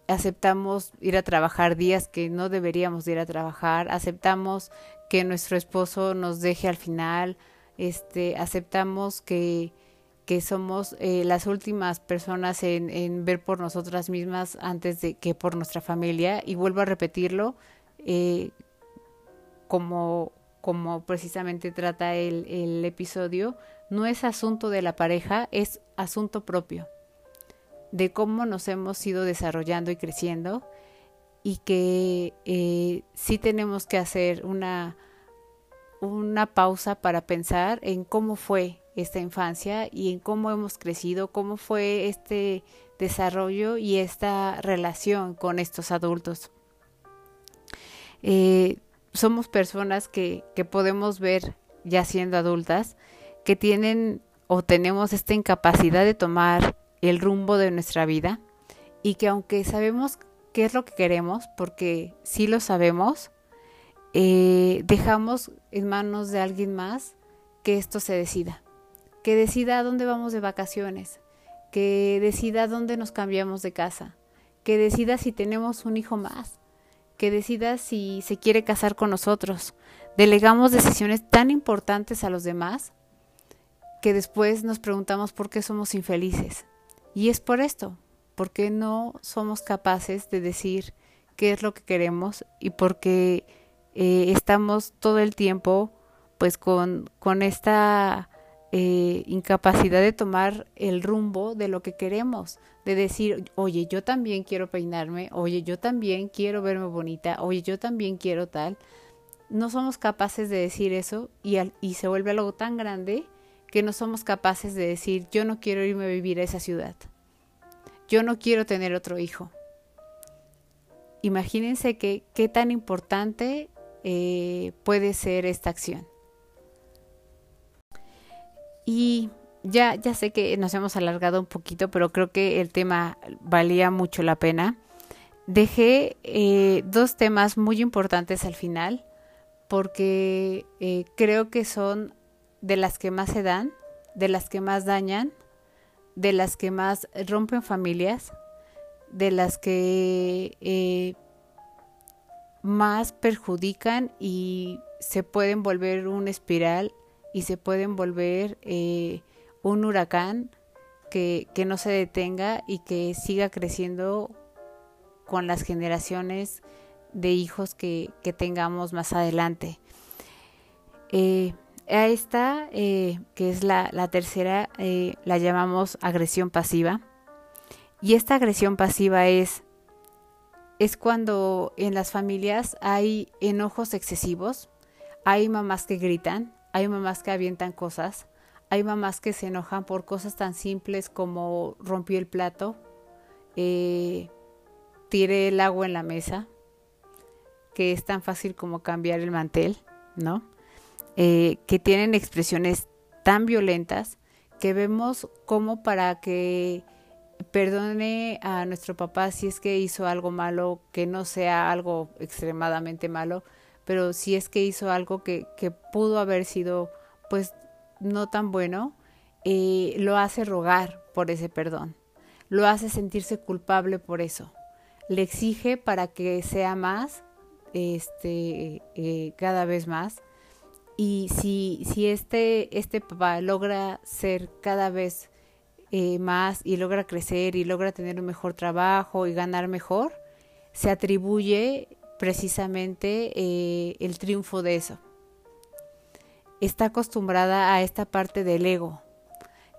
aceptamos ir a trabajar días que no deberíamos ir a trabajar, aceptamos que nuestro esposo nos deje al final, este, aceptamos que, que somos eh, las últimas personas en, ver por nosotras mismas antes de que por nuestra familia. Y vuelvo a repetirlo, eh, como, como precisamente trata el, el episodio, no es asunto de la pareja, es asunto propio, de cómo nos hemos ido desarrollando y creciendo y que eh, sí tenemos que hacer una una pausa para pensar en cómo fue esta infancia y en cómo hemos crecido, cómo fue este desarrollo y esta relación con estos adultos. Eh, somos personas que, que podemos ver ya siendo adultas que tienen o tenemos esta incapacidad de tomar el rumbo de nuestra vida y que aunque sabemos qué es lo que queremos, porque sí lo sabemos, eh, dejamos en manos de alguien más que esto se decida, que decida dónde vamos de vacaciones, que decida dónde nos cambiamos de casa, que decida si tenemos un hijo más, que decida si se quiere casar con nosotros. Delegamos decisiones tan importantes a los demás que después nos preguntamos por qué somos infelices. Y es por esto, porque no somos capaces de decir qué es lo que queremos y porque eh, estamos todo el tiempo pues con, con esta eh, incapacidad de tomar el rumbo de lo que queremos, de decir, oye, yo también quiero peinarme, oye, yo también quiero verme bonita, oye, yo también quiero tal. No somos capaces de decir eso y, y se vuelve algo tan grande que no somos capaces de decir, yo no quiero irme a vivir a esa ciudad, yo no quiero tener otro hijo. Imagínense que, qué tan importante eh, puede ser esta acción. Y ya, ya sé que nos hemos alargado un poquito, pero creo que el tema valía mucho la pena. Dejé eh, dos temas muy importantes al final porque eh, creo que son de las que más se dan, de las que más dañan, de las que más rompen familias, de las que más perjudican y se pueden volver un espiral y se pueden volver eh, un huracán que, que, no se detenga y que siga creciendo con las generaciones de hijos que, que tengamos más adelante. Eh, a esta, eh, que es la, la tercera, la llamamos agresión pasiva. Y esta agresión pasiva es, es cuando en las familias hay enojos excesivos, hay mamás que gritan, hay mamás que avientan cosas, hay mamás que se enojan por cosas tan simples como rompió el plato, eh, tiré el agua en la mesa, que es tan fácil como cambiar el mantel, ¿no? Eh, que tienen expresiones tan violentas que vemos como para que perdone a nuestro papá si es que hizo algo malo, que no sea algo extremadamente malo, pero si es que hizo algo que, pudo haber sido pues no tan bueno, eh, lo hace rogar por ese perdón, lo hace sentirse culpable por eso, le exige para que sea más, este, eh, cada vez más, y si, si este, este papá logra ser cada vez eh, más y logra crecer y logra tener un mejor trabajo y ganar mejor, se atribuye precisamente eh, el triunfo de eso. Está acostumbrada a esta parte del ego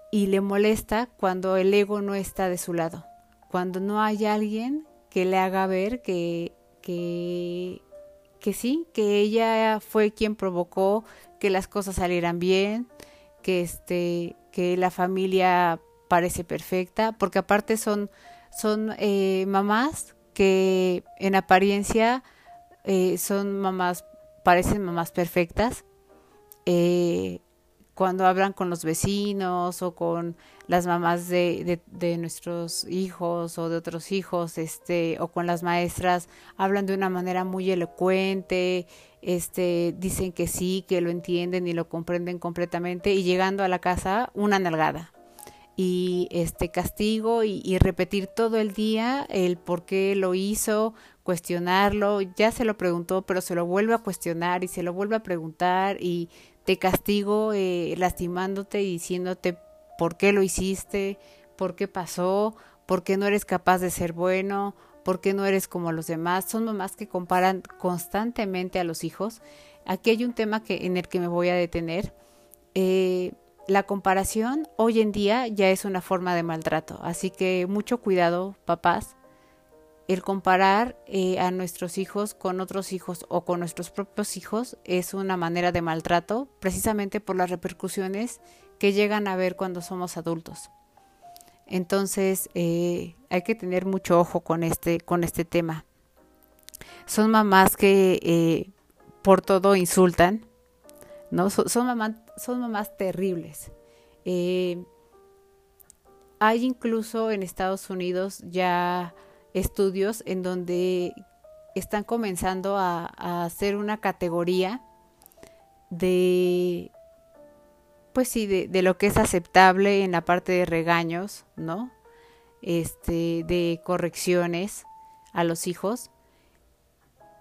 y le molesta cuando el ego no está de su lado, cuando no hay alguien que le haga ver que, que, que sí, que ella fue quien provocó que las cosas salieran bien, que este, que la familia parece perfecta, porque aparte son, son eh, mamás que en apariencia eh, son mamás, parecen mamás perfectas. Eh, cuando hablan con los vecinos o con las mamás de, de, nuestros hijos o de otros hijos, este, o con las maestras, hablan de una manera muy elocuente, este, dicen que sí, que lo entienden y lo comprenden completamente, y llegando a la casa, una nalgada y este castigo y, repetir todo el día el por qué lo hizo, cuestionarlo, ya se lo preguntó, pero se lo vuelve a cuestionar y se lo vuelve a preguntar y te castigo eh, lastimándote y diciéndote por qué lo hiciste, por qué pasó, por qué no eres capaz de ser bueno, por qué no eres como los demás. Son mamás que comparan constantemente a los hijos. Aquí hay un tema que, en el que me voy a detener. Eh, la comparación hoy en día ya es una forma de maltrato, así que mucho cuidado, papás. El comparar eh, a nuestros hijos con otros hijos o con nuestros propios hijos es una manera de maltrato, precisamente por las repercusiones que llegan a ver cuando somos adultos. Entonces eh, hay que tener mucho ojo con este, con este tema. Son mamás que eh, por todo insultan, ¿no? Son, son, mamás, son mamás terribles. Eh, hay incluso en Estados Unidos ya estudios en donde están comenzando a, hacer una categoría de pues sí, de, de, lo que es aceptable en la parte de regaños, ¿no? Este, de correcciones a los hijos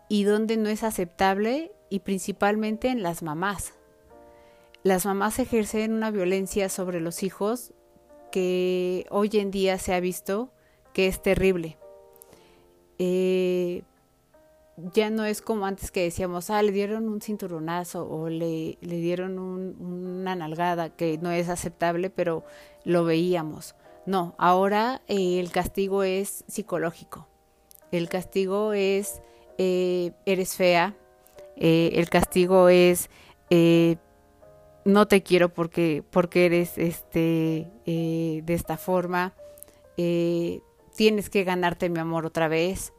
y donde no es aceptable y principalmente en las mamás. Las mamás ejercen una violencia sobre los hijos que hoy en día se ha visto que es terrible. Eh, ya no es como antes que decíamos, ah, le dieron un cinturonazo o le, dieron una nalgada, que no es aceptable, pero lo veíamos. No, ahora eh, el castigo es psicológico. El castigo es, eh, eres fea. El castigo es, no te quiero porque, porque eres este, de esta forma. tienes que ganarte mi amor otra vez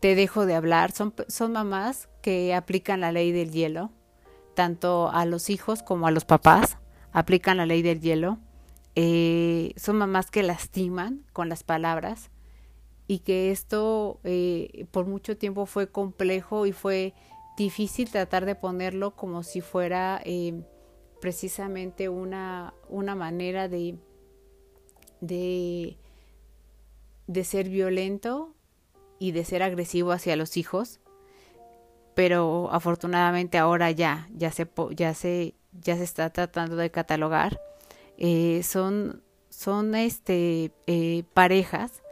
te dejo de hablar. Son, son mamás que aplican la ley del hielo, tanto a los hijos como a los papás, aplican la ley del hielo. Eh, son mamás que lastiman con las palabras y que esto eh, por mucho tiempo fue complejo y fue difícil tratar de ponerlo como si fuera eh, precisamente una, una manera de, de, de ser violento y de ser agresivo hacia los hijos, pero afortunadamente ahora ya, ya se, ya se, ya se está tratando de catalogar. Eh, son, son este, eh, parejas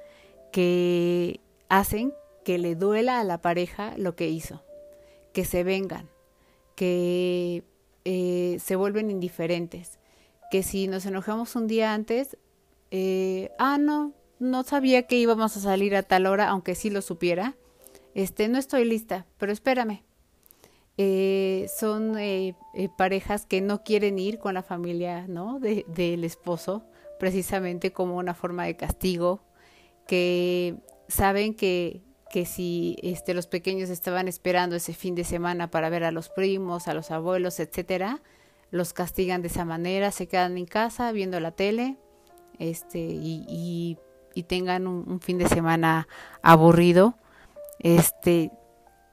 que hacen que le duela a la pareja lo que hizo, que se vengan, que eh, se vuelven indiferentes, que si nos enojamos un día antes, ah, no, no sabía que íbamos a salir a tal hora, aunque sí lo supiera. Este, no estoy lista, pero espérame. Eh, son eh, eh, parejas que no quieren ir con la familia, ¿no? De, del esposo, precisamente como una forma de castigo, que saben que, que si este, los pequeños estaban esperando ese fin de semana para ver a los primos, a los abuelos, etcétera, los castigan de esa manera, se quedan en casa viendo la tele, este, y, y y tengan un, fin de semana aburrido. Este,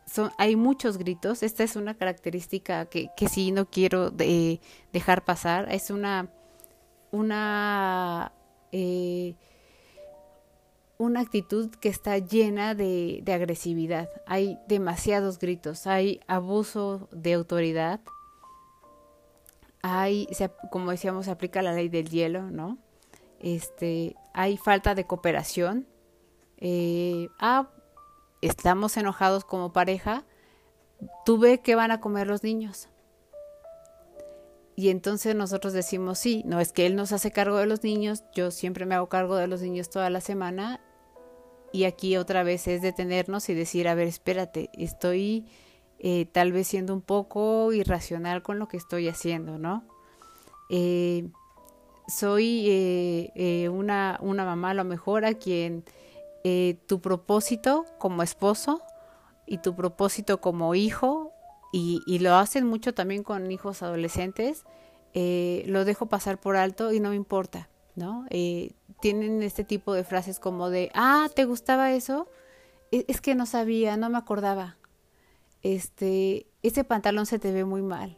son, hay muchos gritos. Esta es una característica que, que sí no quiero dejar pasar. Es una, una, eh, una actitud que está llena de, agresividad. Hay demasiados gritos, hay abuso de autoridad. Hay, como decíamos, se aplica la ley del hielo, ¿no? este, hay falta de cooperación. Eh, ah, estamos enojados como pareja, tú ve qué van a comer los niños. Y entonces nosotros decimos, sí, no es que él nos hace cargo de los niños, yo siempre me hago cargo de los niños toda la semana. Y aquí otra vez es detenernos y decir, a ver, espérate, estoy eh, tal vez siendo un poco irracional con lo que estoy haciendo, ¿no? Eh, soy eh, eh, una, una, mamá a lo mejor a quien eh, tu propósito como esposo y tu propósito como hijo, y, y lo hacen mucho también con hijos adolescentes, lo dejo pasar por alto y no me importa, ¿no? tienen este tipo de frases como de, ah, ¿te gustaba eso? Es, es que no sabía, no me acordaba. Este, ese pantalón se te ve muy mal.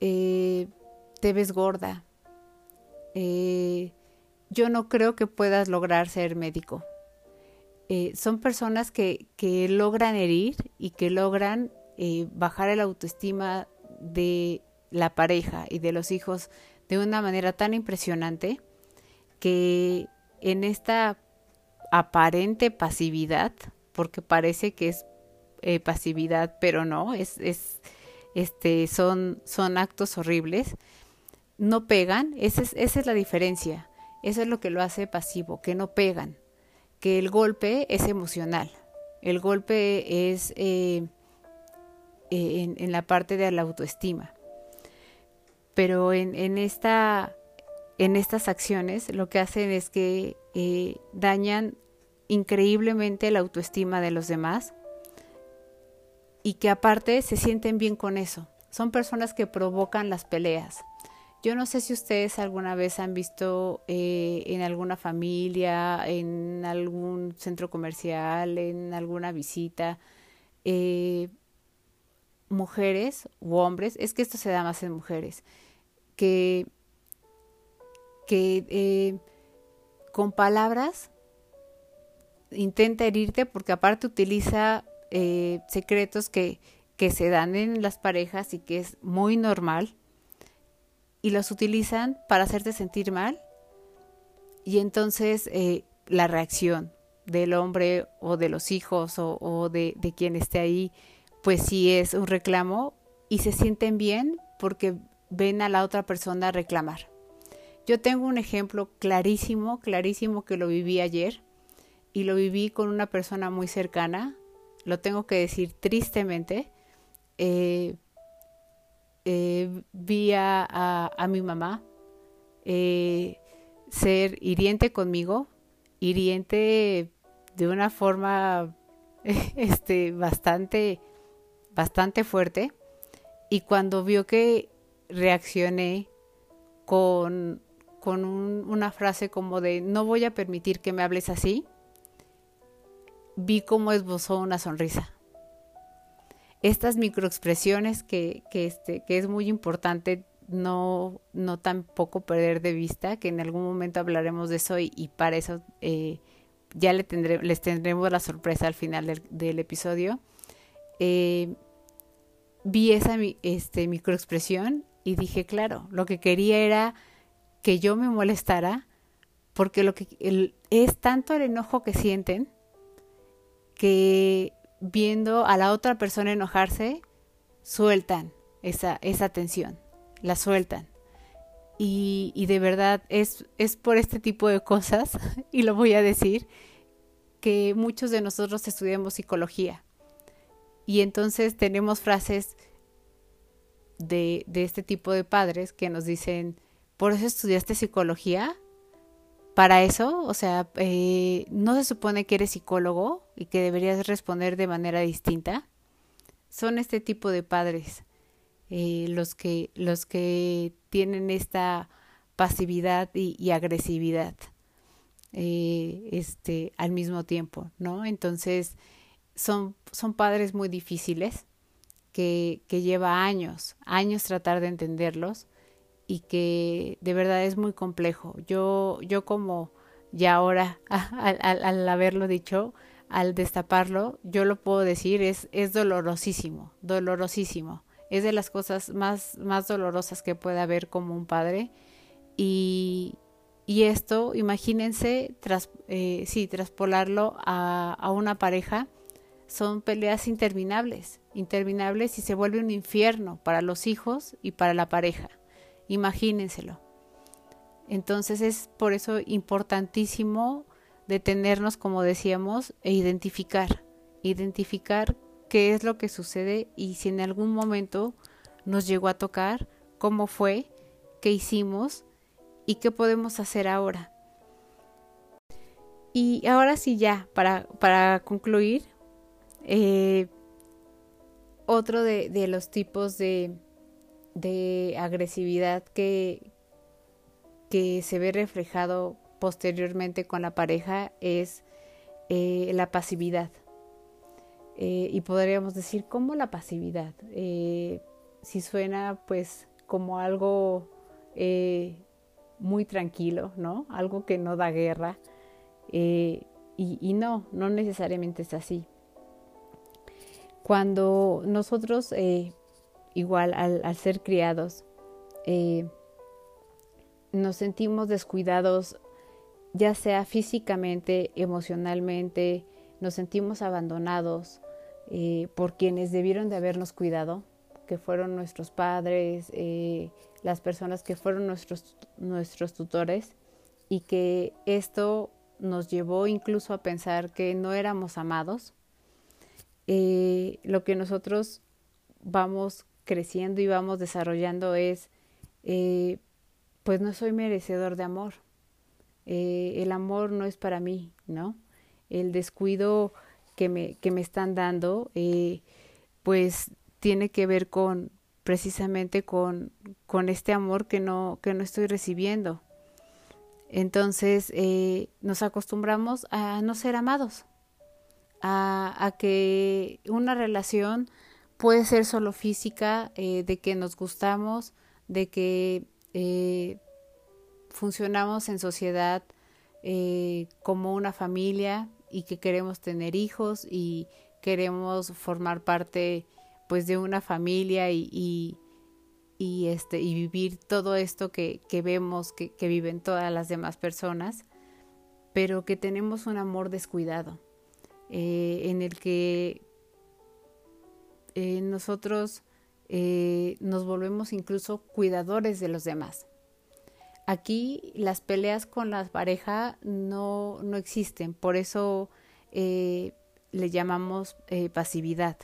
te ves gorda eh, yo no creo que puedas lograr ser médico. Eh, son personas que, que, logran herir y que logran eh, bajar el autoestima de la pareja y de los hijos de una manera tan impresionante que en esta aparente pasividad, porque parece que es pasividad, pero no, es, es, este, son, son actos horribles, no pegan, esa es, esa es la diferencia. Eso es lo que lo hace pasivo, que no pegan, que el golpe es emocional, el golpe es eh, eh, en, la parte de la autoestima. Pero en, en, esta, en estas acciones lo que hacen es que eh, dañan increíblemente la autoestima de los demás y que aparte se sienten bien con eso. Son personas que provocan las peleas Yo no sé si ustedes alguna vez han visto eh, en alguna familia, en algún centro comercial, en alguna visita, eh, mujeres u hombres, es que esto se da más en mujeres, que, que eh, con palabras intenta herirte porque aparte utiliza eh, secretos que, que se dan en las parejas y que es muy normal y los utilizan para hacerte sentir mal y entonces eh, la reacción del hombre o de los hijos o, de, de, quien esté ahí pues sí es un reclamo y se sienten bien porque ven a la otra persona reclamar. Yo tengo un ejemplo clarísimo, clarísimo que lo viví ayer y lo viví con una persona muy cercana, lo tengo que decir tristemente. Eh, eh, vi a, mi mamá eh, ser hiriente conmigo, hiriente de una forma este, bastante, bastante fuerte. Y cuando vio que reaccioné con, con un, una frase como de no voy a permitir que me hables así, vi cómo esbozó una sonrisa. Estas microexpresiones que, que, este, que es muy importante no, no tampoco perder de vista, que en algún momento hablaremos de eso y, para eso eh, ya les tendremos la sorpresa al final del, del episodio. Eh, vi esa este, microexpresión y dije, claro, lo que quería era que yo me molestara porque lo que es tanto el enojo que sienten que viendo a la otra persona enojarse, sueltan esa, esa tensión, la sueltan. Y, y de verdad es, es por este tipo de cosas, y lo voy a decir, que muchos de nosotros estudiamos psicología. Y entonces tenemos frases de, de este tipo de padres que nos dicen, ¿por eso estudiaste psicología? para eso, o sea, eh, no se supone que eres psicólogo y que deberías responder de manera distinta. Son este tipo de padres eh, los que los que tienen esta pasividad y, agresividad eh, este al mismo tiempo, ¿no? Entonces son son padres muy difíciles que lleva años años tratar de entenderlos y que de verdad es muy complejo. Yo, yo como ya ahora, al, al, al, haberlo dicho, al destaparlo, yo lo puedo decir, es, es dolorosísimo, dolorosísimo. Es de las cosas más, más dolorosas que puede haber como un padre. Y, y esto, imagínense, tras, eh, sí, traspolarlo a, a una pareja, son peleas interminables, interminables y se vuelve un infierno para los hijos y para la pareja. Imagínenselo. Entonces es por eso importantísimo detenernos, como decíamos, e identificar, identificar qué es lo que sucede y si en algún momento nos llegó a tocar, cómo fue, qué hicimos y qué podemos hacer ahora. Y ahora sí ya, para, para concluir, eh, otro de, de los tipos de, de agresividad que, que se ve reflejado posteriormente con la pareja es eh, la pasividad. Eh, y podríamos decir, ¿cómo la pasividad? Eh, si suena pues como algo muy tranquilo, ¿no? Algo que no da guerra. Y, no, no necesariamente es así. Cuando nosotros igual al, ser criados, eh, nos sentimos descuidados, ya sea físicamente, emocionalmente, nos sentimos abandonados eh, por quienes debieron de habernos cuidado, que fueron nuestros padres, eh, las personas que fueron nuestros, nuestros tutores, y que esto nos llevó incluso a pensar que no éramos amados. Lo que nosotros vamos creciendo y vamos desarrollando es, eh, pues no soy merecedor de amor. Eh, el amor no es para mí, ¿no? El descuido que me, que me están dando, eh, pues tiene que ver con precisamente con, con este amor que no, que no estoy recibiendo. Entonces nos acostumbramos a no ser amados, a, a, que una relación puede ser solo física, eh, de que nos gustamos, de que eh, funcionamos en sociedad eh, como una familia y que queremos tener hijos y queremos formar parte pues de una familia y, y, y este y vivir todo esto que, que vemos que, que, viven todas las demás personas pero que tenemos un amor descuidado en el que eh, nosotros eh, nos volvemos incluso cuidadores de los demás Aquí las peleas con la pareja no, no existen, por eso eh, le llamamos pasividad,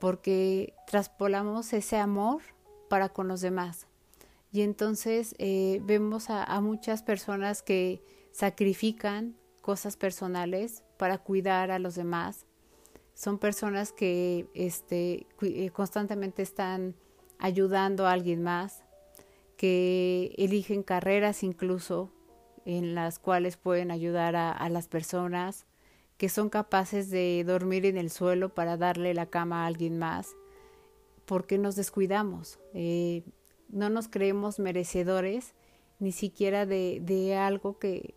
porque traspolamos ese amor para con los demás. Y entonces vemos a, muchas personas que sacrifican cosas personales para cuidar a los demás. Son personas que este, eh, constantemente están ayudando a alguien más, que eligen carreras incluso en las cuales pueden ayudar a, las personas, que son capaces de dormir en el suelo para darle la cama a alguien más, porque nos descuidamos, eh, no nos creemos merecedores ni siquiera de, algo que,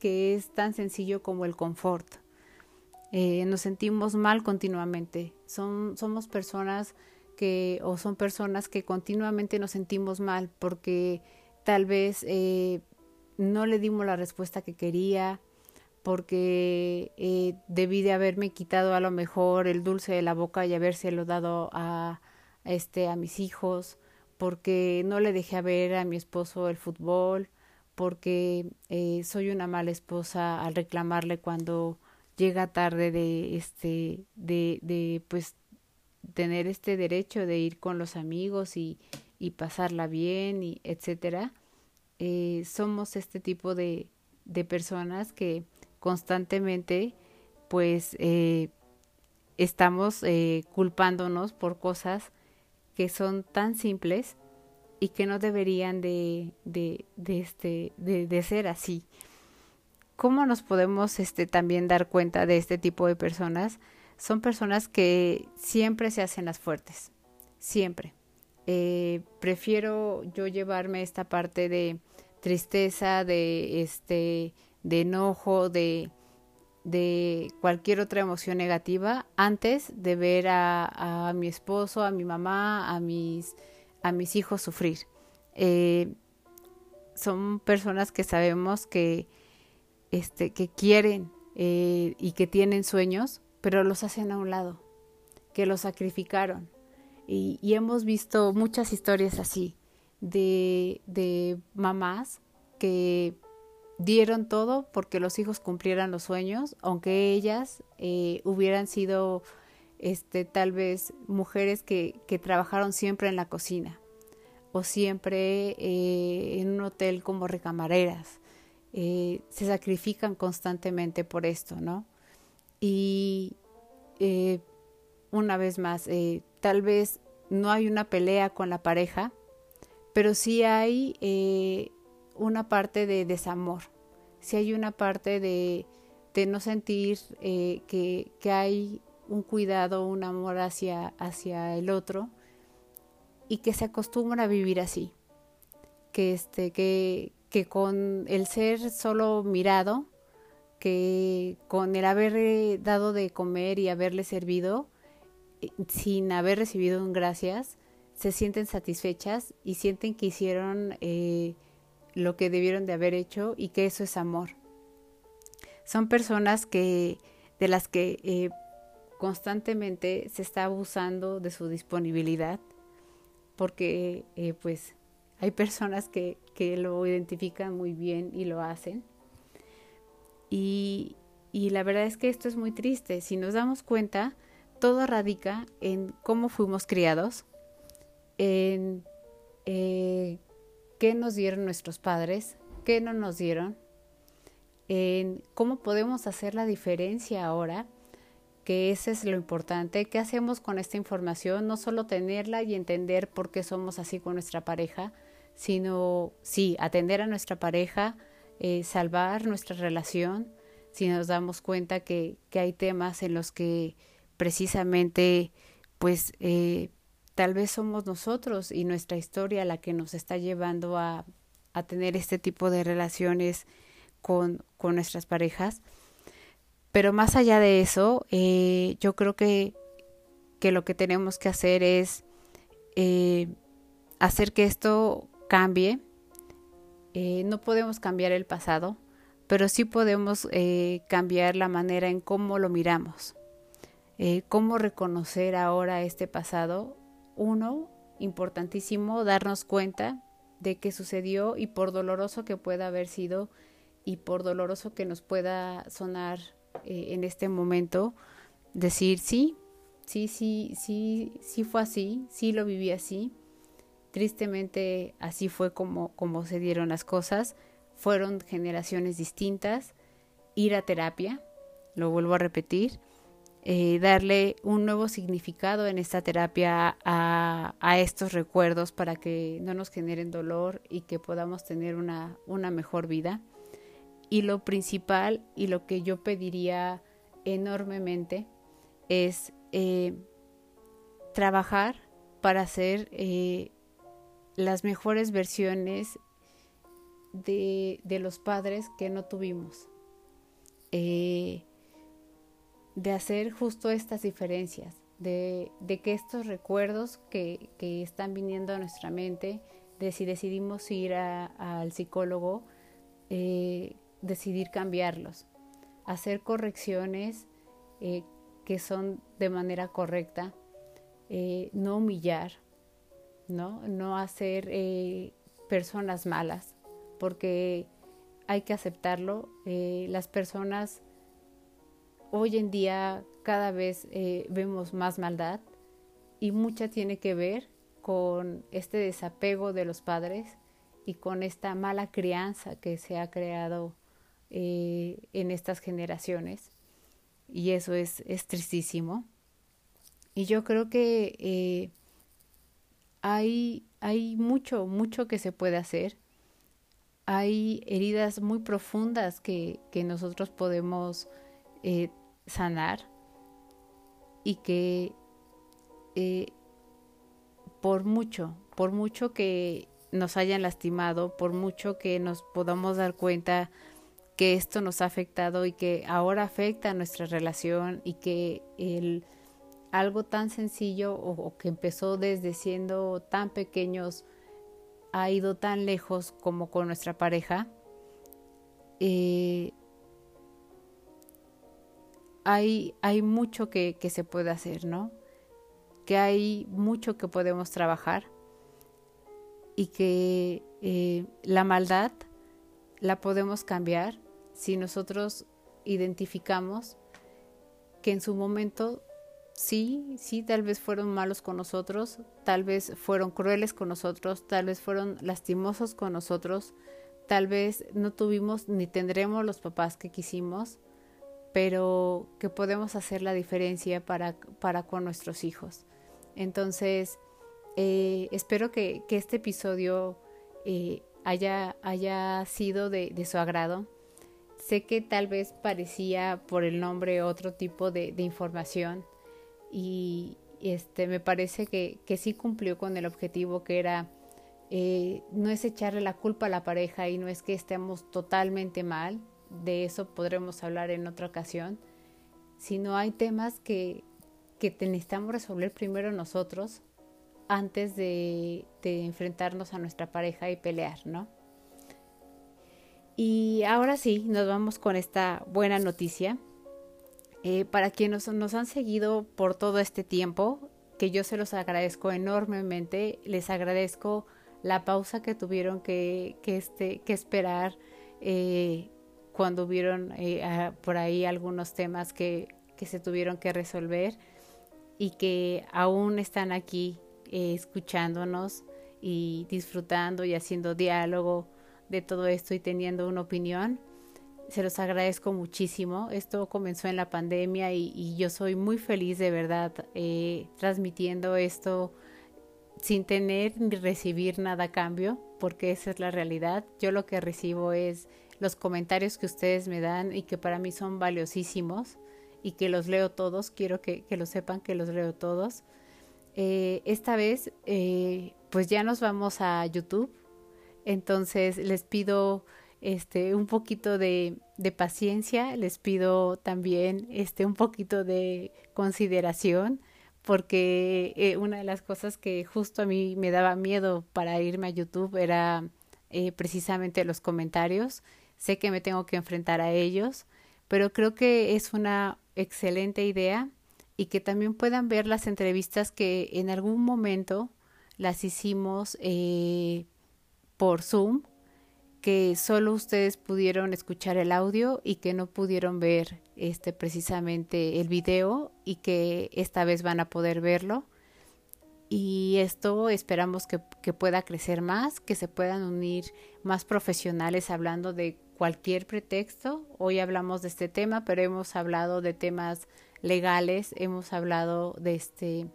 es tan sencillo como el confort. Eh, nos sentimos mal continuamente, son, somos personas que o son personas que continuamente nos sentimos mal porque tal vez eh, no le dimos la respuesta que quería, porque eh, debí de haberme quitado a lo mejor el dulce de la boca y habérselo dado a, este a mis hijos, porque no le dejé ver a mi esposo el fútbol, porque eh, soy una mala esposa al reclamarle cuando llega tarde de este de, de pues tener este derecho de ir con los amigos y, y pasarla bien y etcétera eh, somos este tipo de, de, personas que constantemente pues eh, estamos eh, culpándonos por cosas que son tan simples y que no deberían de, de, este, de, de, ser así. ¿Cómo nos podemos este, también dar cuenta de este tipo de personas? son personas que siempre se hacen las fuertes, siempre. Eh, prefiero yo llevarme esta parte de tristeza, de este, de enojo, de, de cualquier otra emoción negativa antes de ver a, a mi esposo, a mi mamá, a mis, a mis hijos sufrir. Eh, son personas que sabemos que, este, que quieren eh, y que tienen sueños, pero los hacen a un lado, que los sacrificaron. Y, hemos visto muchas historias así, de, de mamás que dieron todo porque los hijos cumplieran los sueños, aunque ellas eh, hubieran sido este, tal vez mujeres que, que, trabajaron siempre en la cocina o siempre eh, en un hotel como recamareras. Eh, se sacrifican constantemente por esto, ¿no? Y eh, una vez más, eh, tal vez no hay una pelea con la pareja, pero sí hay una parte de desamor, sí hay una parte de, no sentir que, que, hay un cuidado, un amor hacia, hacia el otro y que se acostumbra a vivir así, que, este, que, que con el ser solo mirado, que con el haber dado de comer y haberle servido, eh, sin haber recibido un gracias, se sienten satisfechas y sienten que hicieron eh, lo que debieron de haber hecho y que eso es amor. Son personas que de las que eh, constantemente se está abusando de su disponibilidad porque pues hay personas que, que lo identifican muy bien y lo hacen y, y la verdad es que esto es muy triste. Si nos damos cuenta, todo radica en cómo fuimos criados, en eh, qué nos dieron nuestros padres, qué no nos dieron, en cómo podemos hacer la diferencia ahora, que ese es lo importante. ¿Qué hacemos con esta información? No solo tenerla y entender por qué somos así con nuestra pareja, sino sí, atender a nuestra pareja, eh, salvar nuestra relación, si nos damos cuenta que, que, hay temas en los que precisamente pues eh, tal vez somos nosotros y nuestra historia la que nos está llevando a, a tener este tipo de relaciones con, con nuestras parejas. Pero más allá de eso, eh, yo creo que, que, lo que tenemos que hacer es hacer que esto cambie. Eh, no podemos cambiar el pasado, pero sí podemos eh, cambiar la manera en cómo lo miramos. Eh, cómo reconocer ahora este pasado. Uno, importantísimo, darnos cuenta de qué sucedió y por doloroso que pueda haber sido y por doloroso que nos pueda sonar en este momento, decir sí, sí, sí, sí, sí fue así, sí lo viví así. Tristemente así fue como, como se dieron las cosas. Fueron generaciones distintas. Ir a terapia, lo vuelvo a repetir, eh, darle un nuevo significado en esta terapia a, a, estos recuerdos para que no nos generen dolor y que podamos tener una, una mejor vida. Y lo principal y lo que yo pediría enormemente es eh, trabajar para hacer eh, las mejores versiones de, de, los padres que no tuvimos. Eh, de hacer justo estas diferencias, de, de que estos recuerdos que, que, están viniendo a nuestra mente, de si decidimos ir al psicólogo, eh, decidir cambiarlos, hacer correcciones eh, que son de manera correcta, eh, no humillar, no, hacer eh, personas malas, porque hay que aceptarlo. Eh, las personas hoy en día cada vez eh, vemos más maldad y mucha tiene que ver con este desapego de los padres y con esta mala crianza que se ha creado en estas generaciones y eso es, es tristísimo. Y yo creo que hay, hay mucho, mucho que se puede hacer. Hay heridas muy profundas que, que nosotros podemos eh, sanar y que eh, por mucho, por mucho que nos hayan lastimado, por mucho que nos podamos dar cuenta que esto nos ha afectado y que ahora afecta a nuestra relación y que el algo tan sencillo o, que empezó desde siendo tan pequeños ha ido tan lejos como con nuestra pareja, eh, hay, hay mucho que, que se puede hacer, ¿no? Que hay mucho que podemos trabajar y que eh, la maldad la podemos cambiar si nosotros identificamos que en su momento sí, sí, tal vez fueron malos con nosotros, tal vez fueron crueles con nosotros, tal vez fueron lastimosos con nosotros, tal vez no tuvimos ni tendremos los papás que quisimos, pero que podemos hacer la diferencia para, para con nuestros hijos. Entonces, eh, espero que, este episodio eh, haya, haya sido de, de su agrado Sé que tal vez parecía por el nombre otro tipo de información y este me parece que, que, sí cumplió con el objetivo que era eh, no es echarle la culpa a la pareja y no es que estemos totalmente mal, de eso podremos hablar en otra ocasión, sino hay temas que, que necesitamos resolver primero nosotros antes de, de enfrentarnos a nuestra pareja y pelear, ¿no? Y ahora sí, nos vamos con esta buena noticia. Eh, para quienes nos, han seguido por todo este tiempo, que yo se los agradezco enormemente, les agradezco la pausa que tuvieron que, que, este, que esperar eh, cuando hubieron eh, por ahí algunos temas que, que, se tuvieron que resolver y que aún están aquí eh, escuchándonos y disfrutando y haciendo diálogo de todo esto y teniendo una opinión. Se los agradezco muchísimo. Esto comenzó en la pandemia y, yo soy muy feliz de verdad eh, transmitiendo esto sin tener ni recibir nada a cambio, porque esa es la realidad. Yo lo que recibo es los comentarios que ustedes me dan y que para mí son valiosísimos y que los leo todos. Quiero que, lo sepan que los leo todos. Eh, esta vez, eh, pues ya nos vamos a YouTube. Entonces les pido este un poquito de, de, paciencia, les pido también este un poquito de consideración porque eh, una de las cosas que justo a mí me daba miedo para irme a YouTube era eh, precisamente los comentarios. Sé que me tengo que enfrentar a ellos, pero creo que es una excelente idea y que también puedan ver las entrevistas que en algún momento las hicimos eh, por Zoom que solo ustedes pudieron escuchar el audio y que no pudieron ver este precisamente el video y que esta vez van a poder verlo. Y esto esperamos que, que pueda crecer más, que se puedan unir más profesionales hablando de cualquier pretexto. Hoy hablamos de este tema, pero hemos hablado de temas legales, hemos hablado de este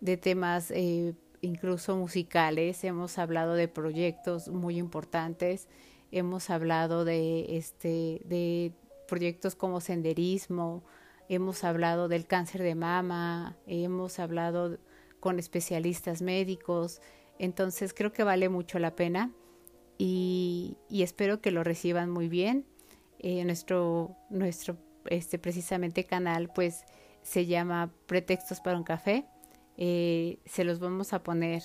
de temas eh, incluso musicales, hemos hablado de proyectos muy importantes hemos hablado de este de proyectos como senderismo, hemos hablado del cáncer de mama, hemos hablado con especialistas médicos, entonces creo que vale mucho la pena y, espero que lo reciban muy bien. Eh, nuestro nuestro este precisamente canal pues se llama Pretextos para un café. Eh, se los vamos a poner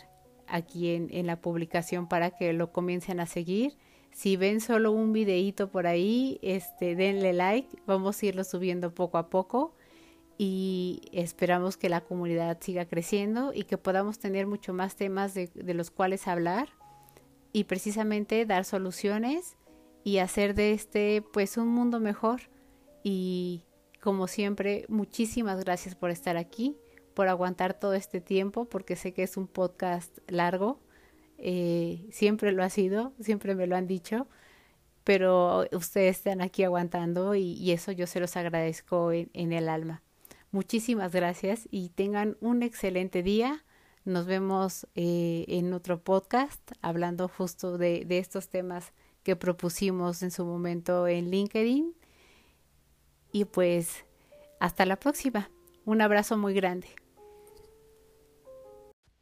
aquí en, en la publicación para que lo comiencen a seguir si ven solo un videíto por ahí, este, denle like. Vamos a irlo subiendo poco a poco y esperamos que la comunidad siga creciendo y que podamos tener mucho más temas de, de los cuales hablar y precisamente dar soluciones y hacer de este pues un mundo mejor. Y como siempre, muchísimas gracias por estar aquí, por aguantar todo este tiempo, porque sé que es un podcast largo eh, siempre lo ha sido, siempre me lo han dicho, pero ustedes están aquí aguantando y, eso yo se los agradezco en, el alma. Muchísimas gracias y tengan un excelente día. Nos vemos eh, en otro podcast hablando justo de, de estos temas que propusimos en su momento en LinkedIn. Y pues hasta la próxima. Un abrazo muy grande.